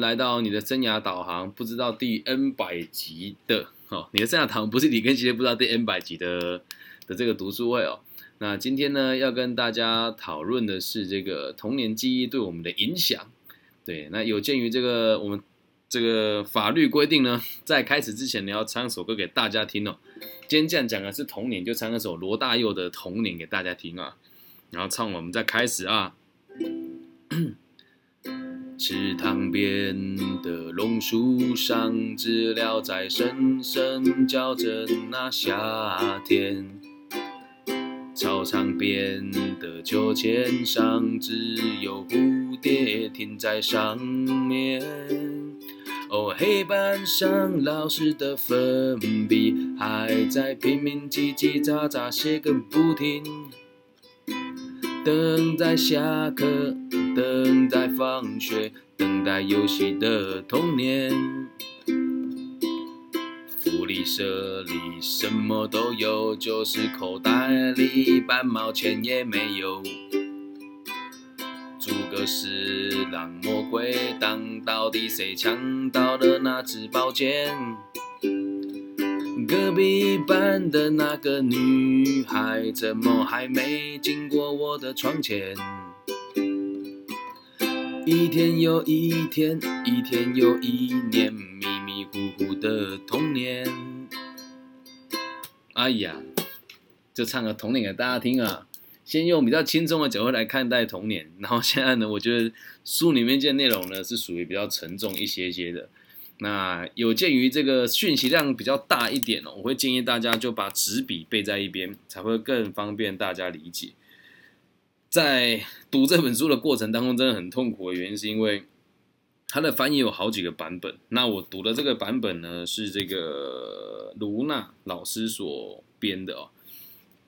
来到你的生涯导航，不知道第 N 百集的哦，你的生涯导航不是李根杰，不知道第 N 百集的的这个读书会哦。那今天呢，要跟大家讨论的是这个童年记忆对我们的影响。对，那有鉴于这个我们这个法律规定呢，在开始之前你要唱首歌给大家听哦。今天这样讲的是童年，就唱一首罗大佑的《童年》给大家听啊。然后唱，我们再开始啊。池塘边的榕树上，知了在声声叫着那夏天。操场边的秋千上，只有蝴蝶停在上面。哦，黑板上老师的粉笔还在拼命叽叽喳喳写个不停。等待下课，等待放学，等待游戏的童年。福利社里什么都有，就是口袋里半毛钱也没有。诸葛四郎魔鬼党，到底谁抢到了那支宝剑？隔壁班的那个女孩，怎么还没经过我的窗前？一天又一天，一天又一年，迷迷糊糊的童年。哎呀，就唱个童年给大家听啊！先用比较轻松的角度来看待童年，然后现在呢，我觉得书里面这内容呢是属于比较沉重一些些的。那有鉴于这个讯息量比较大一点哦，我会建议大家就把纸笔背在一边，才会更方便大家理解。在读这本书的过程当中，真的很痛苦的原因是因为它的翻译有好几个版本。那我读的这个版本呢，是这个卢娜老师所编的哦。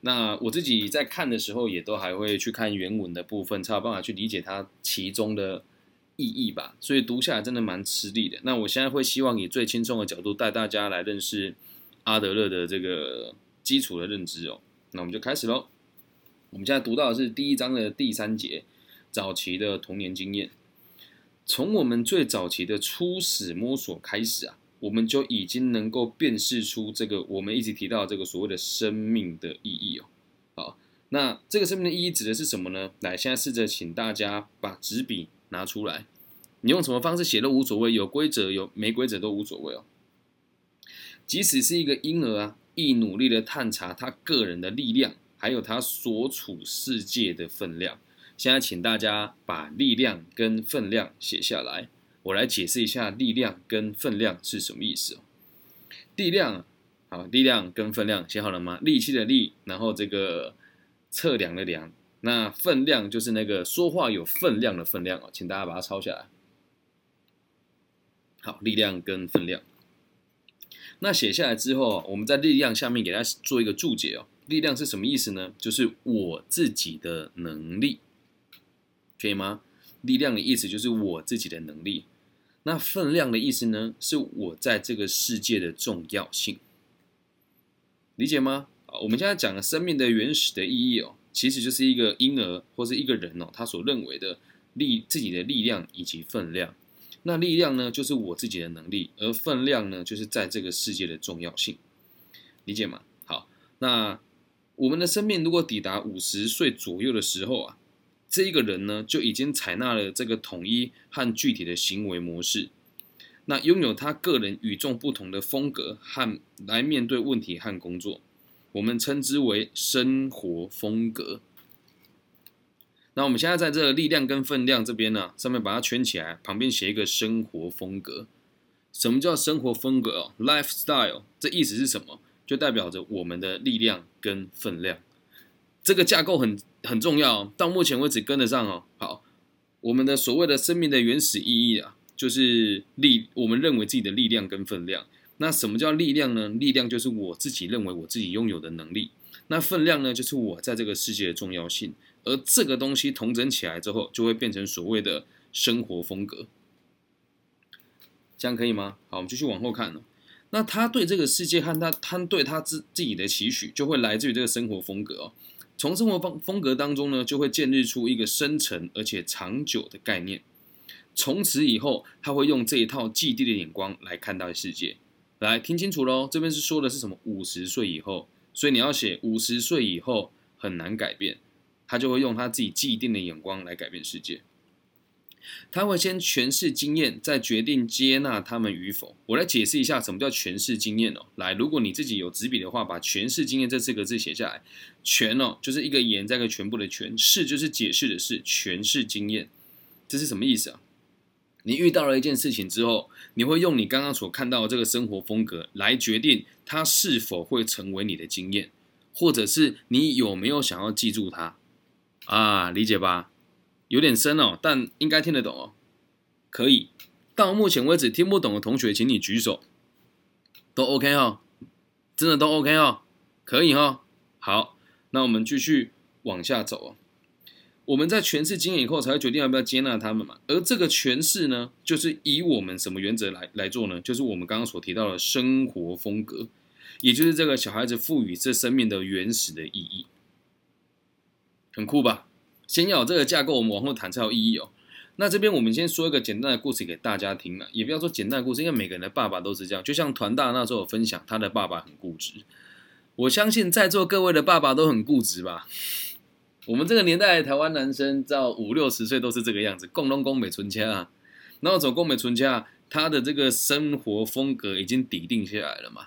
那我自己在看的时候，也都还会去看原文的部分，才有办法去理解它其中的。意义吧，所以读下来真的蛮吃力的。那我现在会希望以最轻松的角度带大家来认识阿德勒的这个基础的认知哦。那我们就开始喽。我们现在读到的是第一章的第三节，早期的童年经验。从我们最早期的初始摸索开始啊，我们就已经能够辨识出这个我们一直提到这个所谓的生命的意义哦。好，那这个生命的意义指的是什么呢？来，现在试着请大家把纸笔。拿出来，你用什么方式写都无所谓，有规则有没规则都无所谓哦。即使是一个婴儿啊，亦努力的探查他个人的力量，还有他所处世界的分量。现在请大家把力量跟分量写下来，我来解释一下力量跟分量是什么意思。力量，好，力量跟分量写好了吗？力气的力，然后这个测量的量。那分量就是那个说话有分量的分量哦，请大家把它抄下来。好，力量跟分量。那写下来之后，我们在力量下面给它做一个注解哦。力量是什么意思呢？就是我自己的能力，可以吗？力量的意思就是我自己的能力。那分量的意思呢？是我在这个世界的重要性，理解吗？啊，我们现在讲的生命的原始的意义哦。其实就是一个婴儿或是一个人哦，他所认为的力自己的力量以及分量。那力量呢，就是我自己的能力；而分量呢，就是在这个世界的重要性。理解吗？好，那我们的生命如果抵达五十岁左右的时候啊，这一个人呢，就已经采纳了这个统一和具体的行为模式，那拥有他个人与众不同的风格和来面对问题和工作。我们称之为生活风格。那我们现在在这个力量跟分量这边呢，上面把它圈起来，旁边写一个生活风格。什么叫生活风格哦？lifestyle，这意思是什么？就代表着我们的力量跟分量。这个架构很很重要，到目前为止跟得上哦。好，我们的所谓的生命的原始意义啊，就是力，我们认为自己的力量跟分量。那什么叫力量呢？力量就是我自己认为我自己拥有的能力。那分量呢，就是我在这个世界的重要性。而这个东西统整起来之后，就会变成所谓的生活风格。这样可以吗？好，我们继续往后看了。那他对这个世界和他他对他自自己的期许，就会来自于这个生活风格哦。从生活风风格当中呢，就会建立出一个深层而且长久的概念。从此以后，他会用这一套既定的眼光来看待世界。来听清楚喽，这边是说的是什么？五十岁以后，所以你要写五十岁以后很难改变，他就会用他自己既定的眼光来改变世界。他会先诠释经验，再决定接纳他们与否。我来解释一下什么叫诠释经验哦。来，如果你自己有纸笔的话，把诠释经验这四个字写下来。全哦，就是一个言再一个全部的诠，释就是解释的释，诠释经验，这是什么意思啊？你遇到了一件事情之后，你会用你刚刚所看到的这个生活风格来决定它是否会成为你的经验，或者是你有没有想要记住它啊？理解吧？有点深哦，但应该听得懂哦。可以，到目前为止听不懂的同学，请你举手。都 OK 哦，真的都 OK 哦，可以哦。好，那我们继续往下走哦。我们在诠释经验以后，才会决定要不要接纳他们嘛。而这个诠释呢，就是以我们什么原则来来做呢？就是我们刚刚所提到的生活风格，也就是这个小孩子赋予这生命的原始的意义，很酷吧？先要有这个架构，我们往后谈才有意义哦。那这边我们先说一个简单的故事给大家听了，也不要说简单的故事，因为每个人的爸爸都是这样。就像团大那时候有分享，他的爸爸很固执，我相信在座各位的爸爸都很固执吧。我们这个年代，台湾男生到五六十岁都是这个样子，共东宫美存家啊。然后走宫美存家，他的这个生活风格已经底定下来了嘛。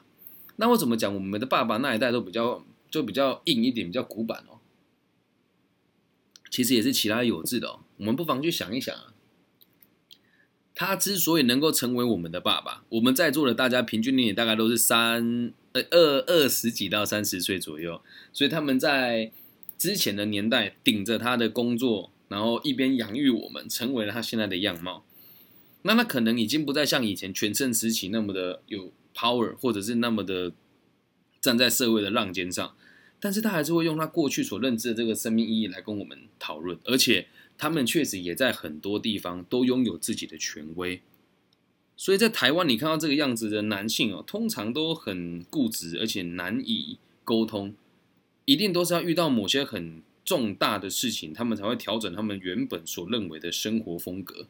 那我怎么讲？我们的爸爸那一代都比较就比较硬一点，比较古板哦。其实也是其他有志的哦。我们不妨去想一想啊，他之所以能够成为我们的爸爸，我们在座的大家平均年龄大概都是三呃二二十几到三十岁左右，所以他们在。之前的年代顶着他的工作，然后一边养育我们，成为了他现在的样貌。那他可能已经不再像以前全盛时期那么的有 power，或者是那么的站在社会的浪尖上，但是他还是会用他过去所认知的这个生命意义来跟我们讨论。而且他们确实也在很多地方都拥有自己的权威。所以在台湾，你看到这个样子的男性哦，通常都很固执，而且难以沟通。一定都是要遇到某些很重大的事情，他们才会调整他们原本所认为的生活风格，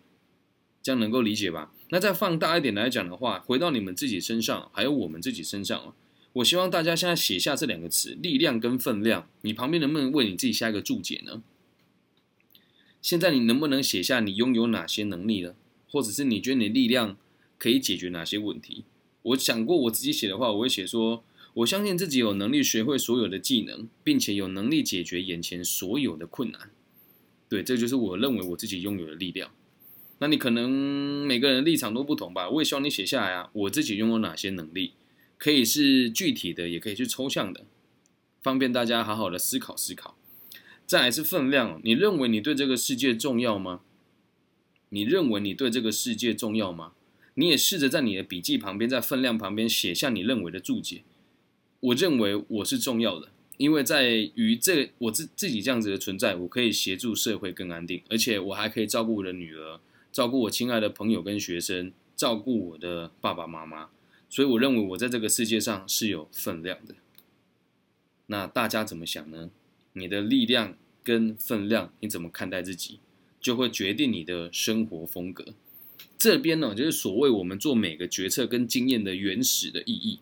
这样能够理解吧？那再放大一点来讲的话，回到你们自己身上，还有我们自己身上我希望大家现在写下这两个词：力量跟分量。你旁边能不能为你自己下一个注解呢？现在你能不能写下你拥有哪些能力呢？或者是你觉得你力量可以解决哪些问题？我想过我自己写的话，我会写说。我相信自己有能力学会所有的技能，并且有能力解决眼前所有的困难。对，这就是我认为我自己拥有的力量。那你可能每个人立场都不同吧？我也希望你写下来啊，我自己拥有哪些能力，可以是具体的，也可以是抽象的，方便大家好好的思考思考。再来是分量，你认为你对这个世界重要吗？你认为你对这个世界重要吗？你也试着在你的笔记旁边，在分量旁边写下你认为的注解。我认为我是重要的，因为在于这我自自己这样子的存在，我可以协助社会更安定，而且我还可以照顾我的女儿，照顾我亲爱的朋友跟学生，照顾我的爸爸妈妈。所以我认为我在这个世界上是有分量的。那大家怎么想呢？你的力量跟分量，你怎么看待自己，就会决定你的生活风格。这边呢，就是所谓我们做每个决策跟经验的原始的意义。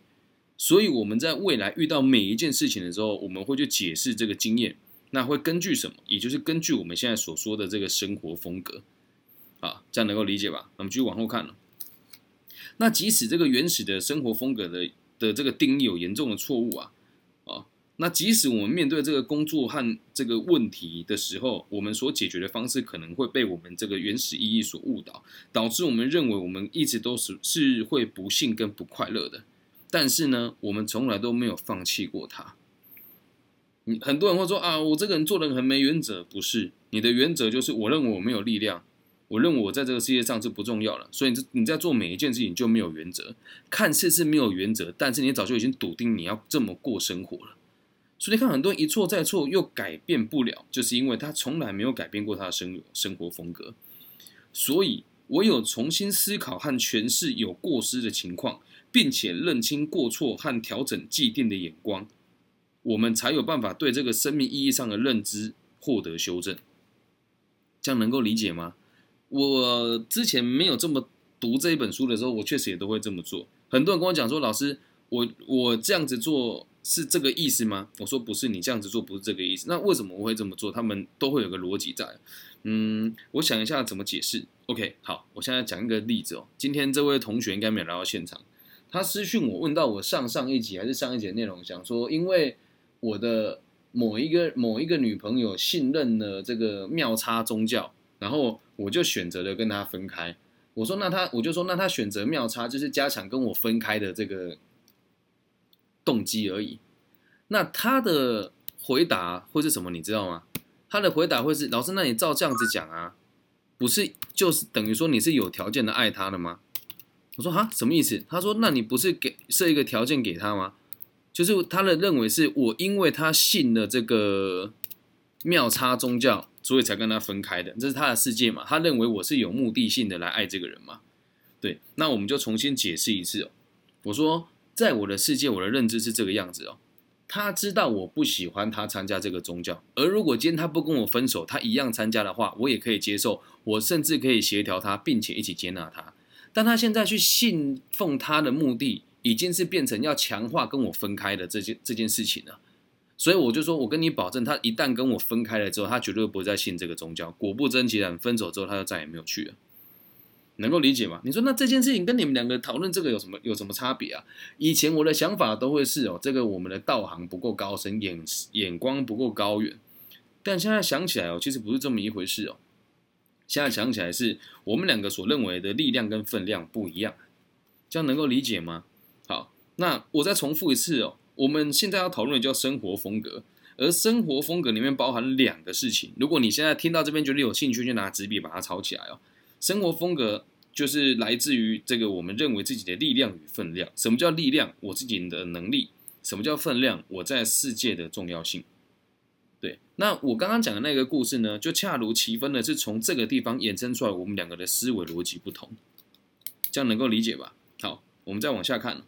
所以我们在未来遇到每一件事情的时候，我们会去解释这个经验，那会根据什么？也就是根据我们现在所说的这个生活风格，啊，这样能够理解吧？我们继续往后看了。那即使这个原始的生活风格的的这个定义有严重的错误啊，啊，那即使我们面对这个工作和这个问题的时候，我们所解决的方式可能会被我们这个原始意义所误导，导致我们认为我们一直都是是会不幸跟不快乐的。但是呢，我们从来都没有放弃过他。你很多人会说啊，我这个人做人很没原则，不是？你的原则就是我认为我没有力量，我认为我在这个世界上是不重要了，所以你你在做每一件事情就没有原则，看似是没有原则，但是你早就已经笃定你要这么过生活了。所以你看，很多人一错再错又改变不了，就是因为他从来没有改变过他的生生活风格。所以，唯有重新思考和诠释有过失的情况。并且认清过错和调整既定的眼光，我们才有办法对这个生命意义上的认知获得修正。这样能够理解吗？我之前没有这么读这一本书的时候，我确实也都会这么做。很多人跟我讲说，老师，我我这样子做是这个意思吗？我说不是，你这样子做不是这个意思。那为什么我会这么做？他们都会有个逻辑在。嗯，我想一下怎么解释。OK，好，我现在讲一个例子哦。今天这位同学应该没有来到现场，他私讯我问到我上上一集还是上一集的内容，想说因为我的某一个某一个女朋友信任了这个妙差宗教，然后我就选择了跟他分开。我说那他，我就说那他选择妙差就是加强跟我分开的这个动机而已。那他的回答会是什么？你知道吗？他的回答会是：老师，那你照这样子讲啊，不是就是等于说你是有条件的爱他的吗？我说哈，什么意思？他说：那你不是给设一个条件给他吗？就是他的认为是我因为他信了这个妙差宗教，所以才跟他分开的，这是他的世界嘛？他认为我是有目的性的来爱这个人嘛？对，那我们就重新解释一次哦。我说，在我的世界，我的认知是这个样子哦。他知道我不喜欢他参加这个宗教，而如果今天他不跟我分手，他一样参加的话，我也可以接受，我甚至可以协调他，并且一起接纳他。但他现在去信奉他的目的，已经是变成要强化跟我分开的这件这件事情了。所以我就说，我跟你保证，他一旦跟我分开了之后，他绝对不会再信这个宗教。果不其然，分手之后他就再也没有去了。能够理解吗？你说那这件事情跟你们两个讨论这个有什么有什么差别啊？以前我的想法都会是哦，这个我们的道行不够高深，眼眼光不够高远。但现在想起来哦，其实不是这么一回事哦。现在想起来是我们两个所认为的力量跟分量不一样，这样能够理解吗？好，那我再重复一次哦，我们现在要讨论的叫生活风格，而生活风格里面包含两个事情。如果你现在听到这边觉得有兴趣，就拿纸笔把它抄起来哦。生活风格就是来自于这个我们认为自己的力量与分量。什么叫力量？我自己的能力。什么叫分量？我在世界的重要性。对，那我刚刚讲的那个故事呢，就恰如其分的是从这个地方衍生出来，我们两个的思维逻辑不同，这样能够理解吧？好，我们再往下看，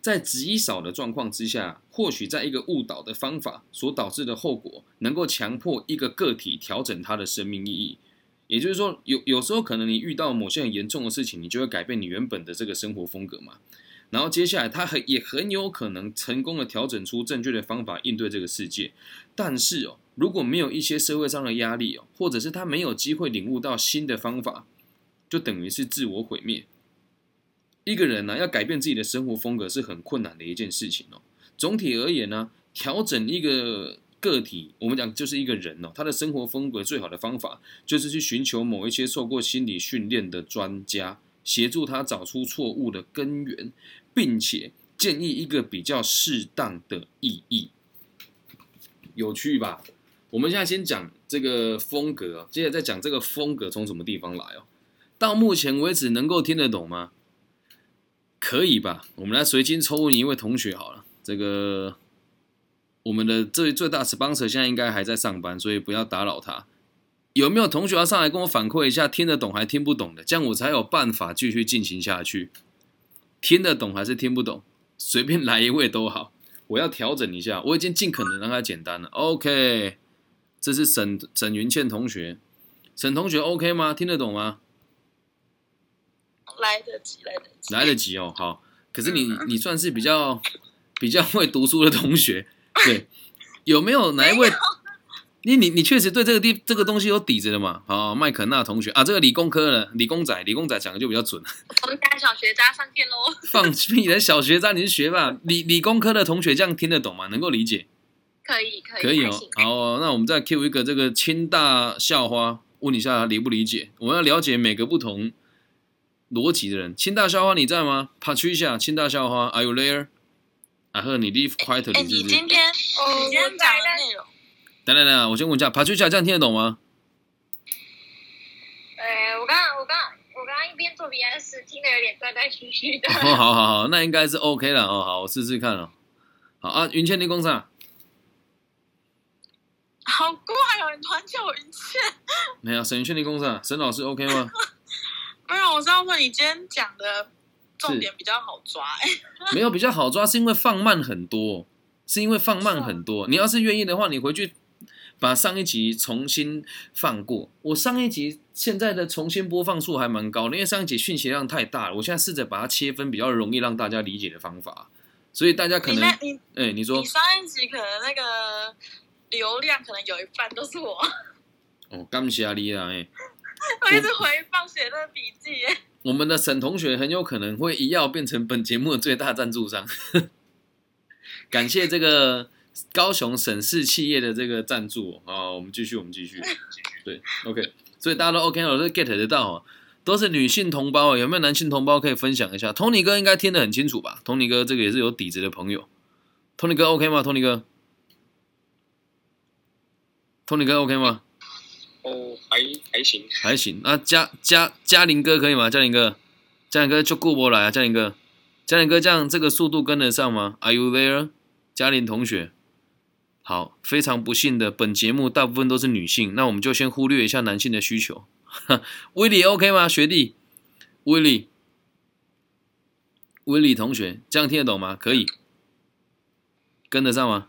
在极少的状况之下，或许在一个误导的方法所导致的后果，能够强迫一个个体调整他的生命意义。也就是说，有有时候可能你遇到某些很严重的事情，你就会改变你原本的这个生活风格嘛。然后接下来，他很也很有可能成功的调整出正确的方法应对这个世界。但是哦，如果没有一些社会上的压力哦，或者是他没有机会领悟到新的方法，就等于是自我毁灭。一个人呢，要改变自己的生活风格是很困难的一件事情哦。总体而言呢，调整一个。个体，我们讲就是一个人哦，他的生活风格最好的方法就是去寻求某一些受过心理训练的专家，协助他找出错误的根源，并且建议一个比较适当的意义。有趣吧？我们现在先讲这个风格，接着再讲这个风格从什么地方来哦。到目前为止，能够听得懂吗？可以吧？我们来随机抽问一位同学好了，这个。我们的最最大 sponsor 现在应该还在上班，所以不要打扰他。有没有同学要上来跟我反馈一下，听得懂还听不懂的？这样我才有办法继续进行下去。听得懂还是听不懂？随便来一位都好。我要调整一下，我已经尽可能让它简单了。OK，这是沈沈云倩同学，沈同学 OK 吗？听得懂吗？来得及，来得及，来得及哦。好，可是你你算是比较比较会读书的同学。对，有没有哪一位？你你你确实对这个地这个东西有底子的嘛？好，麦肯纳同学啊，这个理工科的理工仔，理工仔讲的就比较准。我们家小学渣上线喽！放屁！的小学渣你是学霸，理理工科的同学这样听得懂吗？能够理解？可以可以可以哦。好，那我们再 Q 一个这个清大校花，问一下理不理解？我们要了解每个不同逻辑的人。清大校花你在吗？Patricia，清大校花，Are you there？啊呵，你 leave 不是？你今天你今天讲的内容。等等等，我先问一下，爬出去这样听得懂吗？呃，我刚刚我刚我刚刚一边做 B S，听得有点断断续续的。哦，好好好，那应该是 OK 了哦。好，我试试看哦。好啊，云倩，你讲啥？好怪哦，你团叫我云倩。没有，沈云倩，你讲啥？沈老师 OK 吗？没有，我是要问你今天讲的。重点比较好抓，哎，没有比较好抓，是因为放慢很多，是因为放慢很多。你要是愿意的话，你回去把上一集重新放过。我上一集现在的重新播放数还蛮高的，因为上一集讯息量太大了。我现在试着把它切分比较容易让大家理解的方法，所以大家可能，哎、你你说你，上一集可能那个流量可能有一半都是我，哦，感谢你啦，哎、我一直回放写那个笔记耶。我们的沈同学很有可能会一跃变成本节目的最大赞助商。感谢这个高雄省市企业的这个赞助啊、我们继续，我们继续。对，OK，所以大家都 OK 我，都 get 得到哦，都是女性同胞，有没有男性同胞可以分享一下？Tony 哥应该听得很清楚吧？Tony 哥这个也是有底子的朋友。Tony 哥 OK 吗？Tony 哥，Tony 哥 OK 吗？哦，还还行，还行。那嘉嘉嘉玲哥可以吗？嘉玲哥，嘉玲哥就顾不来啊！嘉玲哥，嘉玲哥这样这个速度跟得上吗？Are you there？嘉玲同学，好，非常不幸的，本节目大部分都是女性，那我们就先忽略一下男性的需求。威利 OK 吗？学弟，威利，威利同学，这样听得懂吗？可以，跟得上吗？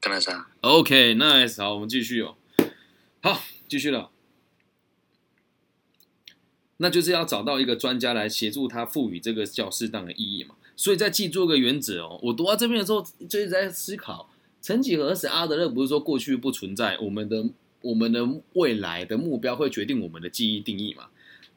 跟得上。OK，nice，、好，我们继续哦。好，继续了。那就是要找到一个专家来协助他赋予这个较适当的意义嘛。所以在记住一个原则哦。我读到这边的时候，就一直在思考：曾几何时，阿德勒不是说过去不存在，我们的我们的未来的目标会决定我们的记忆定义嘛？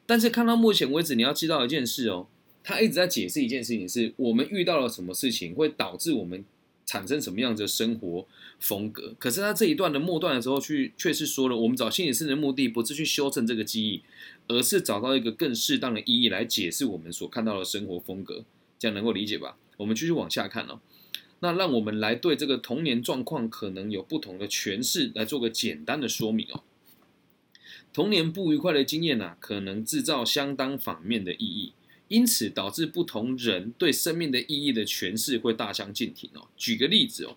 但是看到目前为止，你要知道一件事哦，他一直在解释一件事情是，我们遇到了什么事情会导致我们产生什么样的生活风格。可是他这一段的末段的时候，去却是说了，我们找心理师的目的不是去修正这个记忆，而是找到一个更适当的意义来解释我们所看到的生活风格，这样能够理解吧？我们继续往下看哦。那让我们来对这个童年状况可能有不同的诠释，来做个简单的说明哦。童年不愉快的经验啊，可能制造相当反面的意义，因此导致不同人对生命的意义的诠释会大相径庭哦。举个例子哦，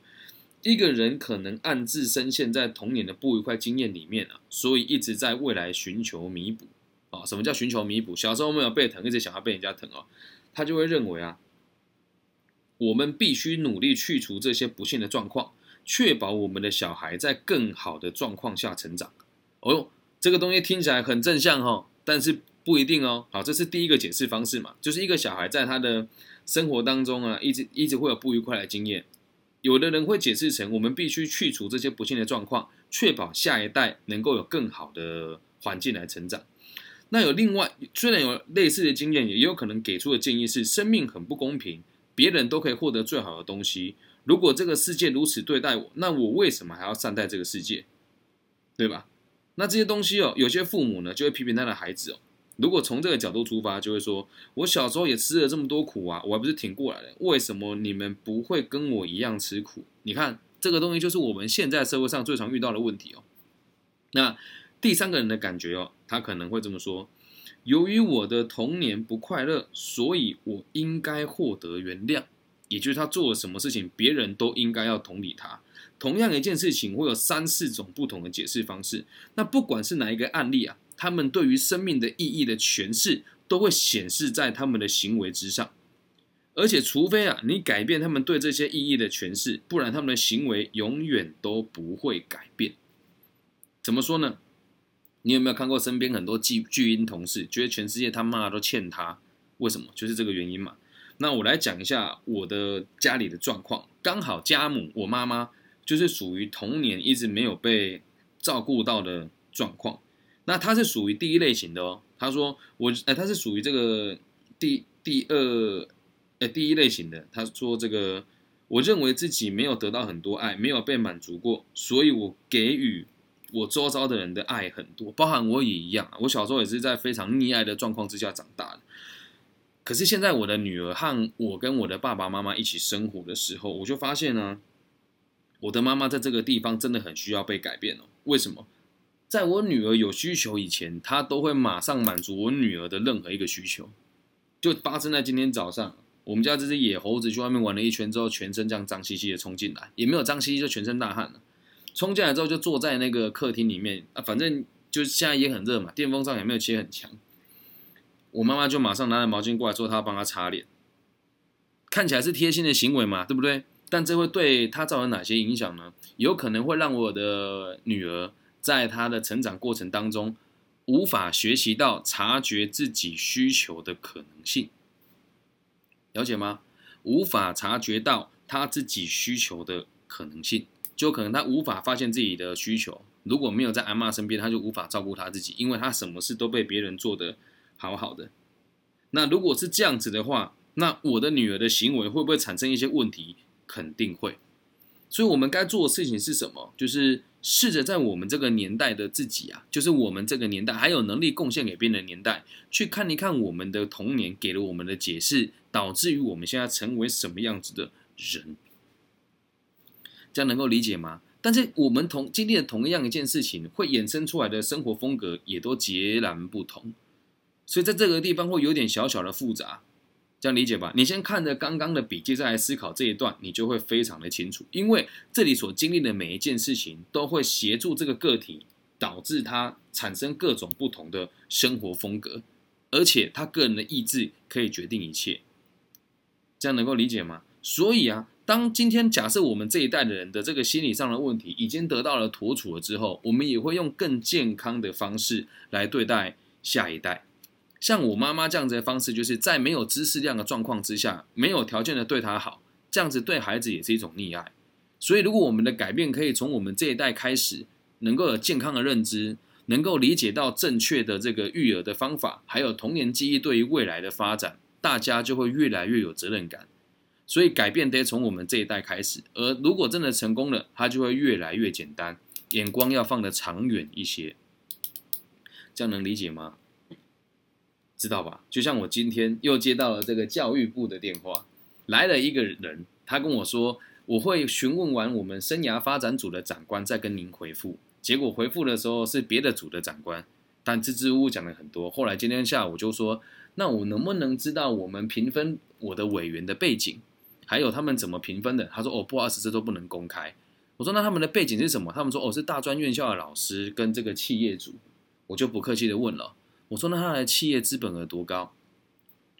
一个人可能暗自深陷在童年的不愉快经验里面啊，所以一直在未来寻求弥补啊。什么叫寻求弥补？小时候没有被疼，一直想要被人家疼哦，他就会认为啊，我们必须努力去除这些不幸的状况，确保我们的小孩在更好的状况下成长。哦呦，这个东西听起来很正向哦，但是不一定哦。好，这是第一个解释方式嘛，就是一个小孩在他的生活当中啊，一直一直会有不愉快的经验。有的人会解释成，我们必须去除这些不幸的状况，确保下一代能够有更好的环境来成长。那有另外，虽然有类似的经验，也有可能给出的建议是：生命很不公平，别人都可以获得最好的东西。如果这个世界如此对待我，那我为什么还要善待这个世界？对吧？那这些东西哦，有些父母呢就会批评他的孩子哦。如果从这个角度出发，就会说：我小时候也吃了这么多苦啊，我还不是挺过来的？为什么你们不会跟我一样吃苦？你看，这个东西就是我们现在社会上最常遇到的问题哦。那第三个人的感觉哦，他可能会这么说：由于我的童年不快乐，所以我应该获得原谅。也就是他做了什么事情，别人都应该要同理他。同样一件事情会有三四种不同的解释方式。那不管是哪一个案例啊，他们对于生命的意义的诠释都会显示在他们的行为之上。而且，除非啊你改变他们对这些意义的诠释，不然他们的行为永远都不会改变。怎么说呢？你有没有看过身边很多巨巨婴同事，觉得全世界他妈都欠他？为什么？就是这个原因嘛。那我来讲一下我的家里的状况。刚好家母我妈妈就是属于童年一直没有被照顾到的状况。那他是属于第一类型的哦。他说我，呃，他是属于这个第第二，呃，第一类型的。他说这个，我认为自己没有得到很多爱，没有被满足过，所以我给予我周遭的人的爱很多，包含我也一样。我小时候也是在非常溺爱的状况之下长大的。可是现在我的女儿和我跟我的爸爸妈妈一起生活的时候，我就发现呢，我的妈妈在这个地方真的很需要被改变哦。为什么？在我女儿有需求以前，她都会马上满足我女儿的任何一个需求。就发生在今天早上，我们家这只野猴子去外面玩了一圈之后，全身这样脏兮兮的冲进来，也没有脏兮兮，就全身大汗了。冲进来之后就坐在那个客厅里面啊，反正就现在也很热嘛，电风扇也没有切很强。我妈妈就马上拿着毛巾过来说，她要帮她擦脸，看起来是贴心的行为嘛，对不对？但这会对他造成哪些影响呢？有可能会让我的女儿在他的成长过程当中，无法学习到察觉自己需求的可能性，了解吗？无法察觉到他自己需求的可能性，就可能他无法发现自己的需求。如果没有在阿妈身边，他就无法照顾他自己，因为他什么事都被别人做得好好的。那如果是这样子的话，那我的女儿的行为会不会产生一些问题？肯定会。所以我们该做的事情是什么？就是试着在我们这个年代的自己啊，就是我们这个年代还有能力贡献给别人的年代，去看一看我们的童年给了我们的解释，导致于我们现在成为什么样子的人。这样能够理解吗？但是我们同经历了同样一件事情，会衍生出来的生活风格也都截然不同。所以在这个地方会有点小小的复杂，这样理解吧？你先看着刚刚的笔记，再来思考这一段，你就会非常的清楚。因为这里所经历的每一件事情，都会协助这个个体，导致他产生各种不同的生活风格，而且他个人的意志可以决定一切。这样能够理解吗？所以啊，当今天假设我们这一代的人的这个心理上的问题已经得到了妥处了之后，我们也会用更健康的方式来对待下一代。像我妈妈这样子的方式，就是在没有知识量的状况之下，没有条件的对她好，这样子对孩子也是一种溺爱。所以，如果我们的改变可以从我们这一代开始，能够有健康的认知，能够理解到正确的这个育儿的方法，还有童年记忆对于未来的发展，大家就会越来越有责任感。所以，改变得从我们这一代开始。而如果真的成功了，它就会越来越简单，眼光要放得长远一些。这样能理解吗？知道吧？就像我今天又接到了这个教育部的电话，来了一个人，他跟我说，我会询问完我们生涯发展组的长官再跟您回复。结果回复的时候是别的组的长官，但支支吾吾讲了很多。后来今天下午就说，那我能不能知道我们评分我的委员的背景，还有他们怎么评分的？他说哦，不好意思，这都不能公开。我说那他们的背景是什么？他们说哦，是大专院校的老师跟这个企业组。我就不客气的问了。我说：“那他的企业资本额多高？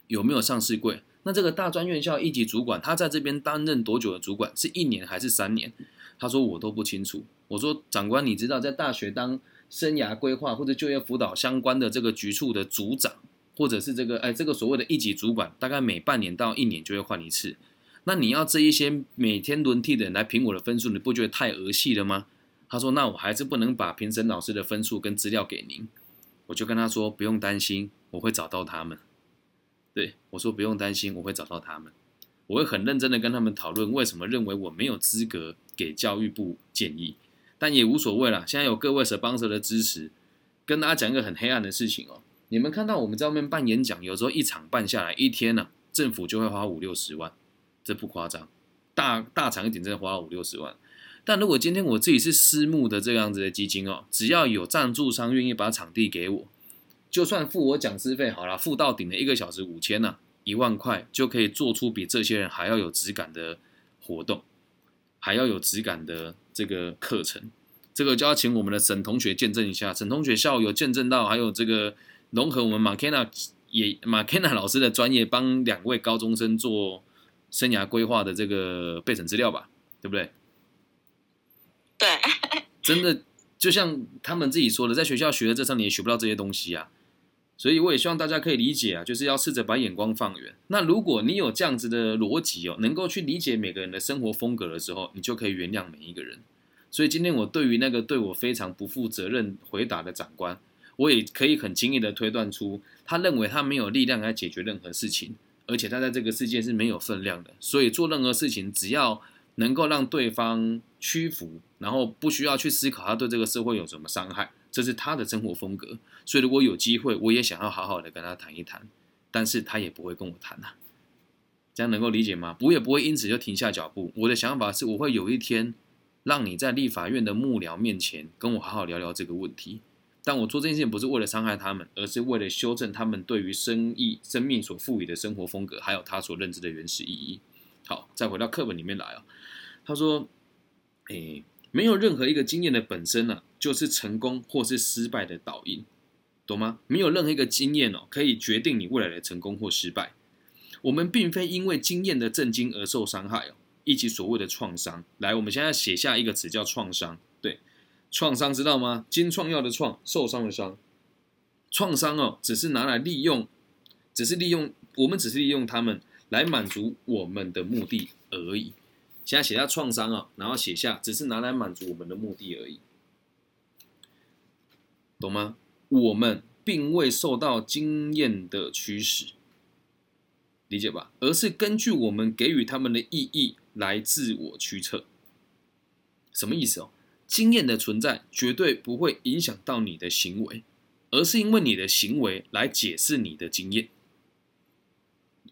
有没有上市柜？那这个大专院校一级主管，他在这边担任多久的主管？是一年还是三年？”他说：“我都不清楚。”我说：“长官，你知道在大学当生涯规划或者就业辅导相关的这个局处的组长，或者是这个哎这个所谓的一级主管，大概每半年到一年就会换一次。那你要这一些每天轮替的人来评我的分数，你不觉得太儿戏了吗？”他说：“那我还是不能把评审老师的分数跟资料给您。”我就跟他说：“不用担心，我会找到他们。”对我说：“不用担心，我会找到他们。”我会很认真的跟他们讨论为什么认为我没有资格给教育部建议，但也无所谓了。现在有各位 sponsor 的支持，跟大家讲一个很黑暗的事情哦。你们看到我们在外面办演讲，有时候一场办下来一天呢，政府就会花五六十万，这不夸张。大大场一点，真的花五六十万。但如果今天我自己是私募的这样子的基金哦，只要有赞助商愿意把场地给我，就算付我讲师费好了，付到顶的一个小时五千呢，一万块就可以做出比这些人还要有质感的活动，还要有质感的这个课程。这个就要请我们的沈同学见证一下，沈同学下午有见证到，还有这个融合我们马 Kenna 也马 Kenna 老师的专业，帮两位高中生做生涯规划的这个备审资料吧，对不？对，真的就像他们自己说的，在学校学的这三年学不到这些东西啊。所以我也希望大家可以理解啊，就是要试着把眼光放远。那如果你有这样子的逻辑哦，能够去理解每个人的生活风格的时候，你就可以原谅每一个人。所以今天我对于那个对我非常不负责任回答的长官，我也可以很轻易的推断出，他认为他没有力量来解决任何事情，而且他在这个世界是没有分量的。所以做任何事情，只要能够让对方屈服。然后不需要去思考他对这个社会有什么伤害，这是他的生活风格。所以如果有机会，我也想要好好的跟他谈一谈，但是他也不会跟我谈呐。这样能够理解吗？我也不会因此就停下脚步。我的想法是，我会有一天让你在立法院的幕僚面前跟我好好聊聊这个问题。但我做这件事情不是为了伤害他们，而是为了修正他们对于生意、生命所赋予的生活风格，还有他所认知的原始意义。好，再回到课本里面来啊。他说：“诶。”没有任何一个经验的本身呢，就是成功或是失败的导因，懂吗？没有任何一个经验哦，可以决定你未来的成功或失败。我们并非因为经验的震惊而受伤害哦，以及所谓的创伤。来，我们现在写下一个词叫创伤。对，创伤知道吗？金创药的创，受伤的伤。创伤哦，只是拿来利用，只是利用我们，只是利用他们来满足我们的目的而已。现在写下创伤啊，然后写下只是拿来满足我们的目的而已，懂吗？我们并未受到经验的驱使，理解吧？而是根据我们给予他们的意义来自我驱策。什么意思哦？经验的存在绝对不会影响到你的行为。而是因为你的行为来解释你的经验。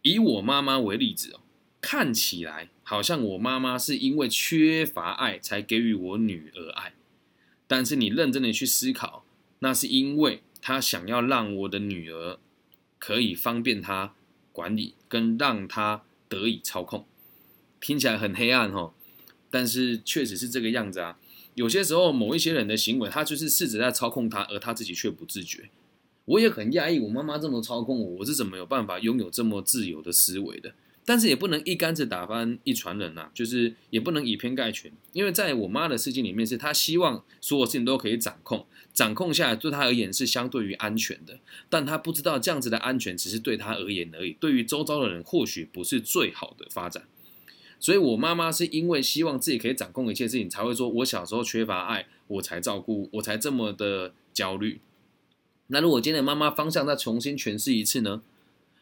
以我妈妈为例子哦，看起来好像我妈妈是因为缺乏爱才给予我女儿爱，但是你认真的去思考，那是因为她想要让我的女儿可以方便她管理，跟让她得以操控。听起来很黑暗哦，但是确实是这个样子啊。有些时候，某一些人的行为，他就是试着在操控他，而他自己却不自觉。我也很讶异，我妈妈这么操控我，我是怎么有办法拥有这么自由的思维的？但是也不能一竿子打翻一船人呐，就是也不能以偏概全。因为在我妈的世界里面，是她希望所有事情都可以掌控，掌控下来对她而言是相对于安全的。但她不知道这样子的安全只是对她而言而已，对于周遭的人或许不是最好的发展。所以，我妈妈是因为希望自己可以掌控一切事情，才会说我小时候缺乏爱，我才照顾，我才这么的焦虑。那如果今天妈妈方向再重新诠释一次呢？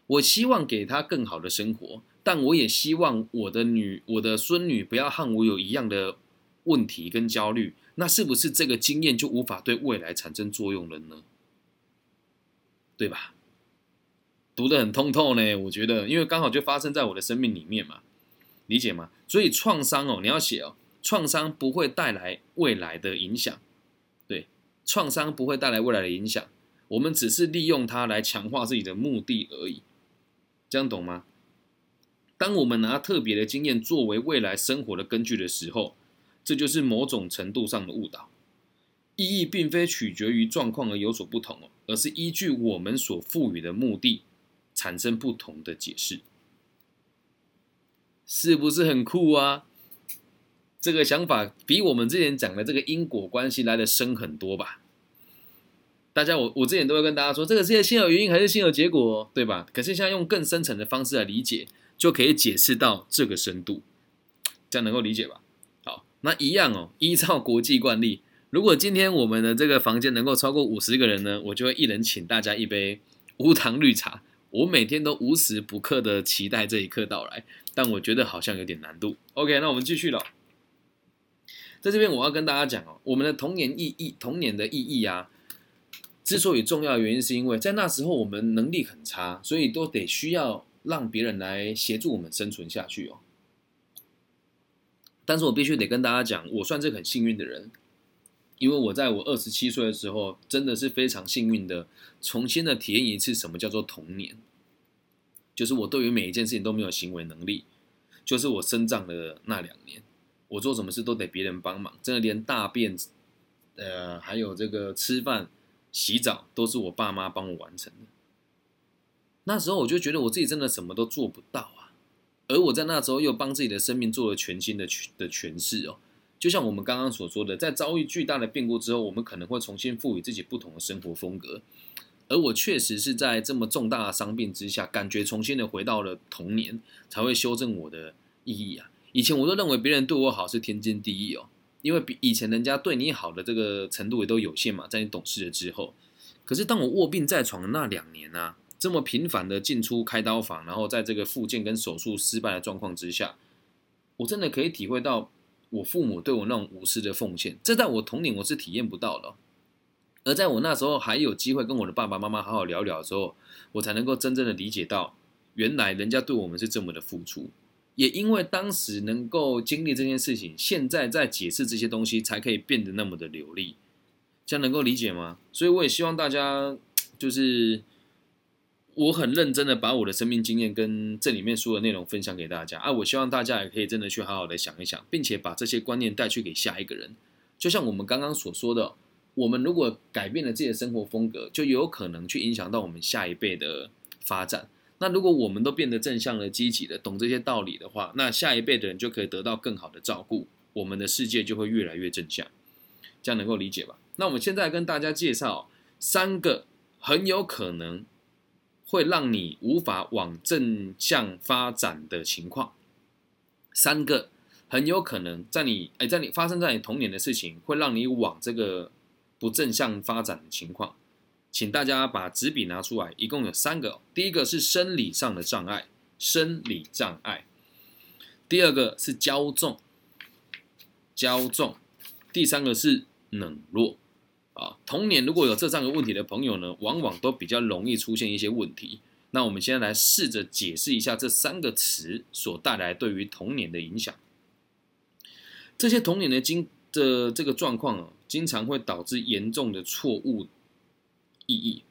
我希望给她更好的生活，但我也希望我的女、我的孙女不要和我有一样的问题跟焦虑。那是不是这个经验就无法对未来产生作用了呢？对吧？读得很通透呢，我觉得，因为刚好就发生在我的生命里面嘛。理解吗？所以创伤哦，你要写哦，创伤不会带来未来的影响，对，创伤不会带来未来的影响，我们只是利用它来强化自己的目的而已，这样懂吗？当我们拿特别的经验作为未来生活的根据的时候，这就是某种程度上的误导，意义并非取决于状况而有所不同哦，而是依据我们所赋予的目的产生不同的解释。是不是很酷啊？这个想法比我们之前讲的这个因果关系来的深很多吧？大家，我我之前都会跟大家说，这个世界先有原因还是先有结果，对吧？可是现在用更深层的方式来理解，就可以解释到这个深度，这样能够理解吧？好，那一样哦，依照国际惯例，如果今天我们的这个房间能够超过五十个人呢，我就会一人请大家一杯无糖绿茶。我每天都无时不刻的期待这一刻到来，但我觉得好像有点难度。OK，那我们继续了。在这边我要跟大家讲哦，我们的童年意义，童年的意义啊，之所以重要的原因是因为在那时候我们能力很差，所以都得需要让别人来协助我们生存下去哦。但是我必须得跟大家讲，我算是很幸运的人。因为我在我二十七岁的时候，真的是非常幸运的，重新的体验一次什么叫做童年，就是我对于每一件事情都没有行为能力，就是我生长的那两年，我做什么事都得别人帮忙，真的连大便，呃，还有这个吃饭、洗澡都是我爸妈帮我完成的。那时候我就觉得我自己真的什么都做不到啊，而我在那时候又帮自己的生命做了全新的诠的诠释哦。就像我们刚刚所说的，在遭遇巨大的变故之后，我们可能会重新赋予自己不同的生活风格。而我确实是在这么重大的伤病之下，感觉重新的回到了童年，才会修正我的意义啊。以前我都认为别人对我好是天经地义哦，因为比以前人家对你好的这个程度也都有限嘛，在你懂事了之后。可是当我卧病在床的那两年啊，这么频繁的进出开刀房，然后在这个复健跟手术失败的状况之下，我真的可以体会到。我父母对我那种无私的奉献，这在我童年我是体验不到的。而在我那时候还有机会跟我的爸爸妈妈好好聊聊的时候，我才能够真正的理解到，原来人家对我们是这么的付出。也因为当时能够经历这件事情，现在在解释这些东西才可以变得那么的流利，这样能够理解吗？所以我也希望大家就是。我很认真的把我的生命经验跟这里面说的内容分享给大家啊！我希望大家也可以真的去好好的想一想，并且把这些观念带去给下一个人。就像我们刚刚所说的，我们如果改变了自己的生活风格，就有可能去影响到我们下一辈的发展。那如果我们都变得正向的、积极的，懂这些道理的话，那下一辈的人就可以得到更好的照顾，我们的世界就会越来越正向。这样能够理解吧？那我们现在跟大家介绍三个很有可能会让你无法往正向发展的情况，三个很有可能在你哎，在你发生在你童年的事情，会让你往这个不正向发展的情况。请大家把纸笔拿出来，一共有三个。第一个是生理上的障碍，生理障碍；第二个是骄纵，骄纵；第三个是冷落。啊，童年如果有这三个问题的朋友呢，往往都比较容易出现一些问题。那我们现在来试着解释一下这三个词所带来对于童年的影响。这些童年的经的这个状况啊，经常会导致严重的错误。意义，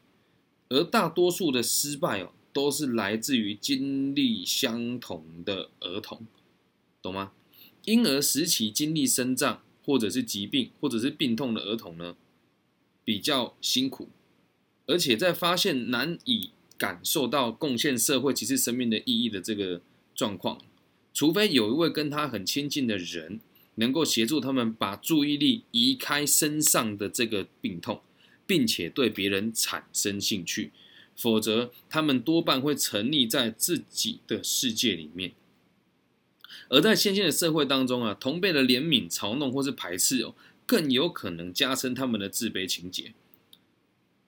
而大多数的失败哦，都是来自于经历相同的儿童，懂吗？婴儿时期经历生长或者是疾病或者是病痛的儿童呢，比较辛苦，而且在发现难以感受到贡献社会其实生命的意义的这个状况，除非有一位跟他很亲近的人，能够协助他们把注意力移开身上的这个病痛。并且对别人产生兴趣，否则他们多半会沉溺在自己的世界里面。而在现今的社会当中啊，同辈的怜悯、嘲弄或是排斥哦，更有可能加深他们的自卑情节。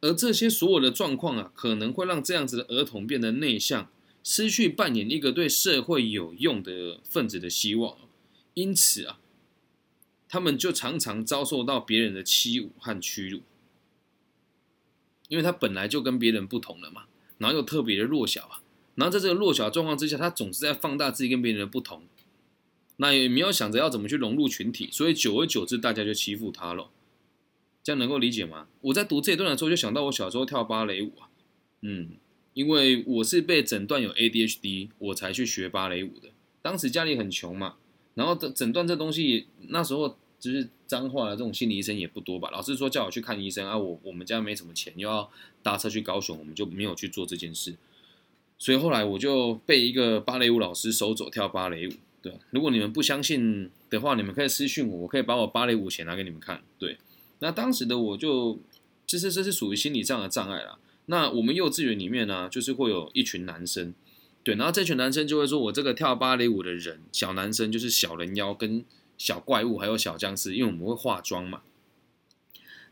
而这些所有的状况啊，可能会让这样子的儿童变得内向，失去扮演一个对社会有用的分子的希望。因此啊，他们就常常遭受到别人的欺侮和屈辱。因为他本来就跟别人不同了嘛，然后又特别的弱小啊，然后在这个弱小状况之下，他总是在放大自己跟别人的不同，那也没有想着要怎么去融入群体，所以久而久之，大家就欺负他了。这样能够理解吗？我在读这一段的时候，就想到我小时候跳芭蕾舞啊，嗯，因为我是被诊断有 ADHD，我才去学芭蕾舞的。当时家里很穷嘛，然后诊诊断这东西，那时候。就是脏话的这种心理医生也不多吧？老师说叫我去看医生啊，我我们家没什么钱，又要搭车去高雄，我们就没有去做这件事。所以后来我就被一个芭蕾舞老师收走跳芭蕾舞。对，如果你们不相信的话，你们可以私信我，我可以把我芭蕾舞鞋拿给你们看。对，那当时的我就，其实这是属于心理上的障碍啦。那我们幼稚园里面呢，就是会有一群男生，对，然后这群男生就会说我这个跳芭蕾舞的人，小男生就是小人妖跟。小怪物还有小僵尸，因为我们会化妆嘛。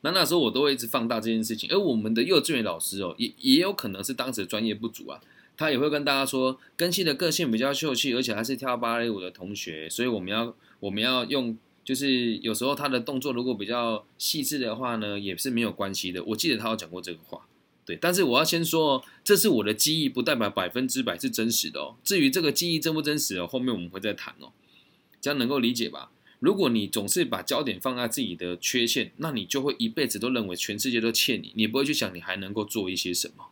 那那时候我都会一直放大这件事情，而我们的幼稚园老师哦，也也有可能是当时专业不足啊，他也会跟大家说，根系的个性比较秀气，而且还是跳芭蕾舞的同学，所以我们要我们要用，就是有时候他的动作如果比较细致的话呢，也是没有关系的。我记得他有讲过这个话，对。但是我要先说，这是我的记忆，不代表百分之百是真实的哦。至于这个记忆真不真实哦，后面我们会再谈哦，这样能够理解吧？如果你总是把焦点放在自己的缺陷，那你就会一辈子都认为全世界都欠你，你不会去想你还能够做一些什么。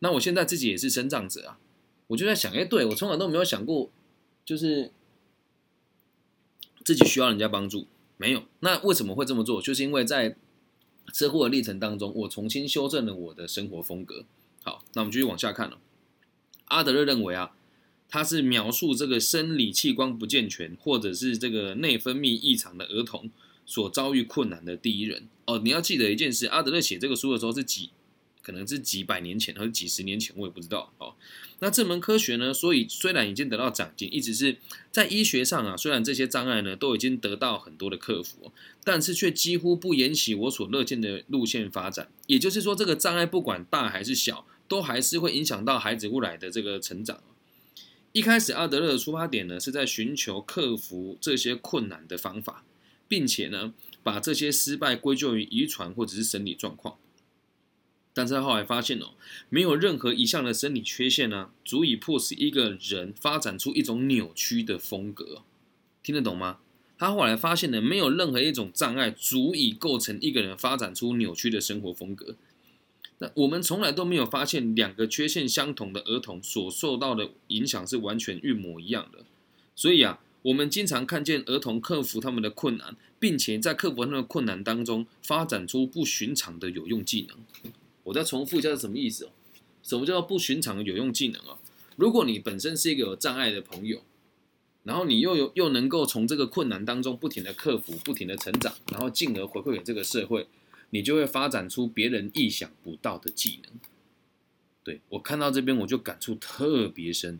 那我现在自己也是生长者啊，我就在想，哎，对我从来都没有想过，就是自己需要人家帮助，没有。那为什么会这么做？就是因为在车祸的历程当中，我重新修正了我的生活风格。好，那我们继续往下看了。阿德勒认为啊。他是描述这个生理器官不健全，或者是这个内分泌异常的儿童所遭遇困难的第一人哦。你要记得一件事，阿德勒写这个书的时候是几，可能是几百年前，或者几十年前，我也不知道哦。那这门科学呢，所以虽然已经得到长进，一直是在医学上啊，虽然这些障碍呢都已经得到很多的克服，但是却几乎不沿袭我所乐见的路线发展。也就是说，这个障碍不管大还是小，都还是会影响到孩子未来的这个成长。一开始，阿德勒的出发点呢，是在寻求克服这些困难的方法，并且呢，把这些失败归咎于遗传或者是生理状况。但是他后来发现哦，没有任何一项的生理缺陷呢，足以迫使一个人发展出一种扭曲的风格。听得懂吗？他后来发现呢，没有任何一种障碍足以构成一个人发展出扭曲的生活风格。那我们从来都没有发现两个缺陷相同的儿童所受到的影响是完全一模一样的，所以啊，我们经常看见儿童克服他们的困难，并且在克服他们的困难当中发展出不寻常的有用技能。我再重复一下是什么意思哦？什么叫做不寻常的有用技能啊？如果你本身是一个有障碍的朋友，然后你又有又能够从这个困难当中不停的克服、不停的成长，然后进而回馈给这个社会，你就会发展出别人意想不到的技能。对我看到这边我就感触特别深，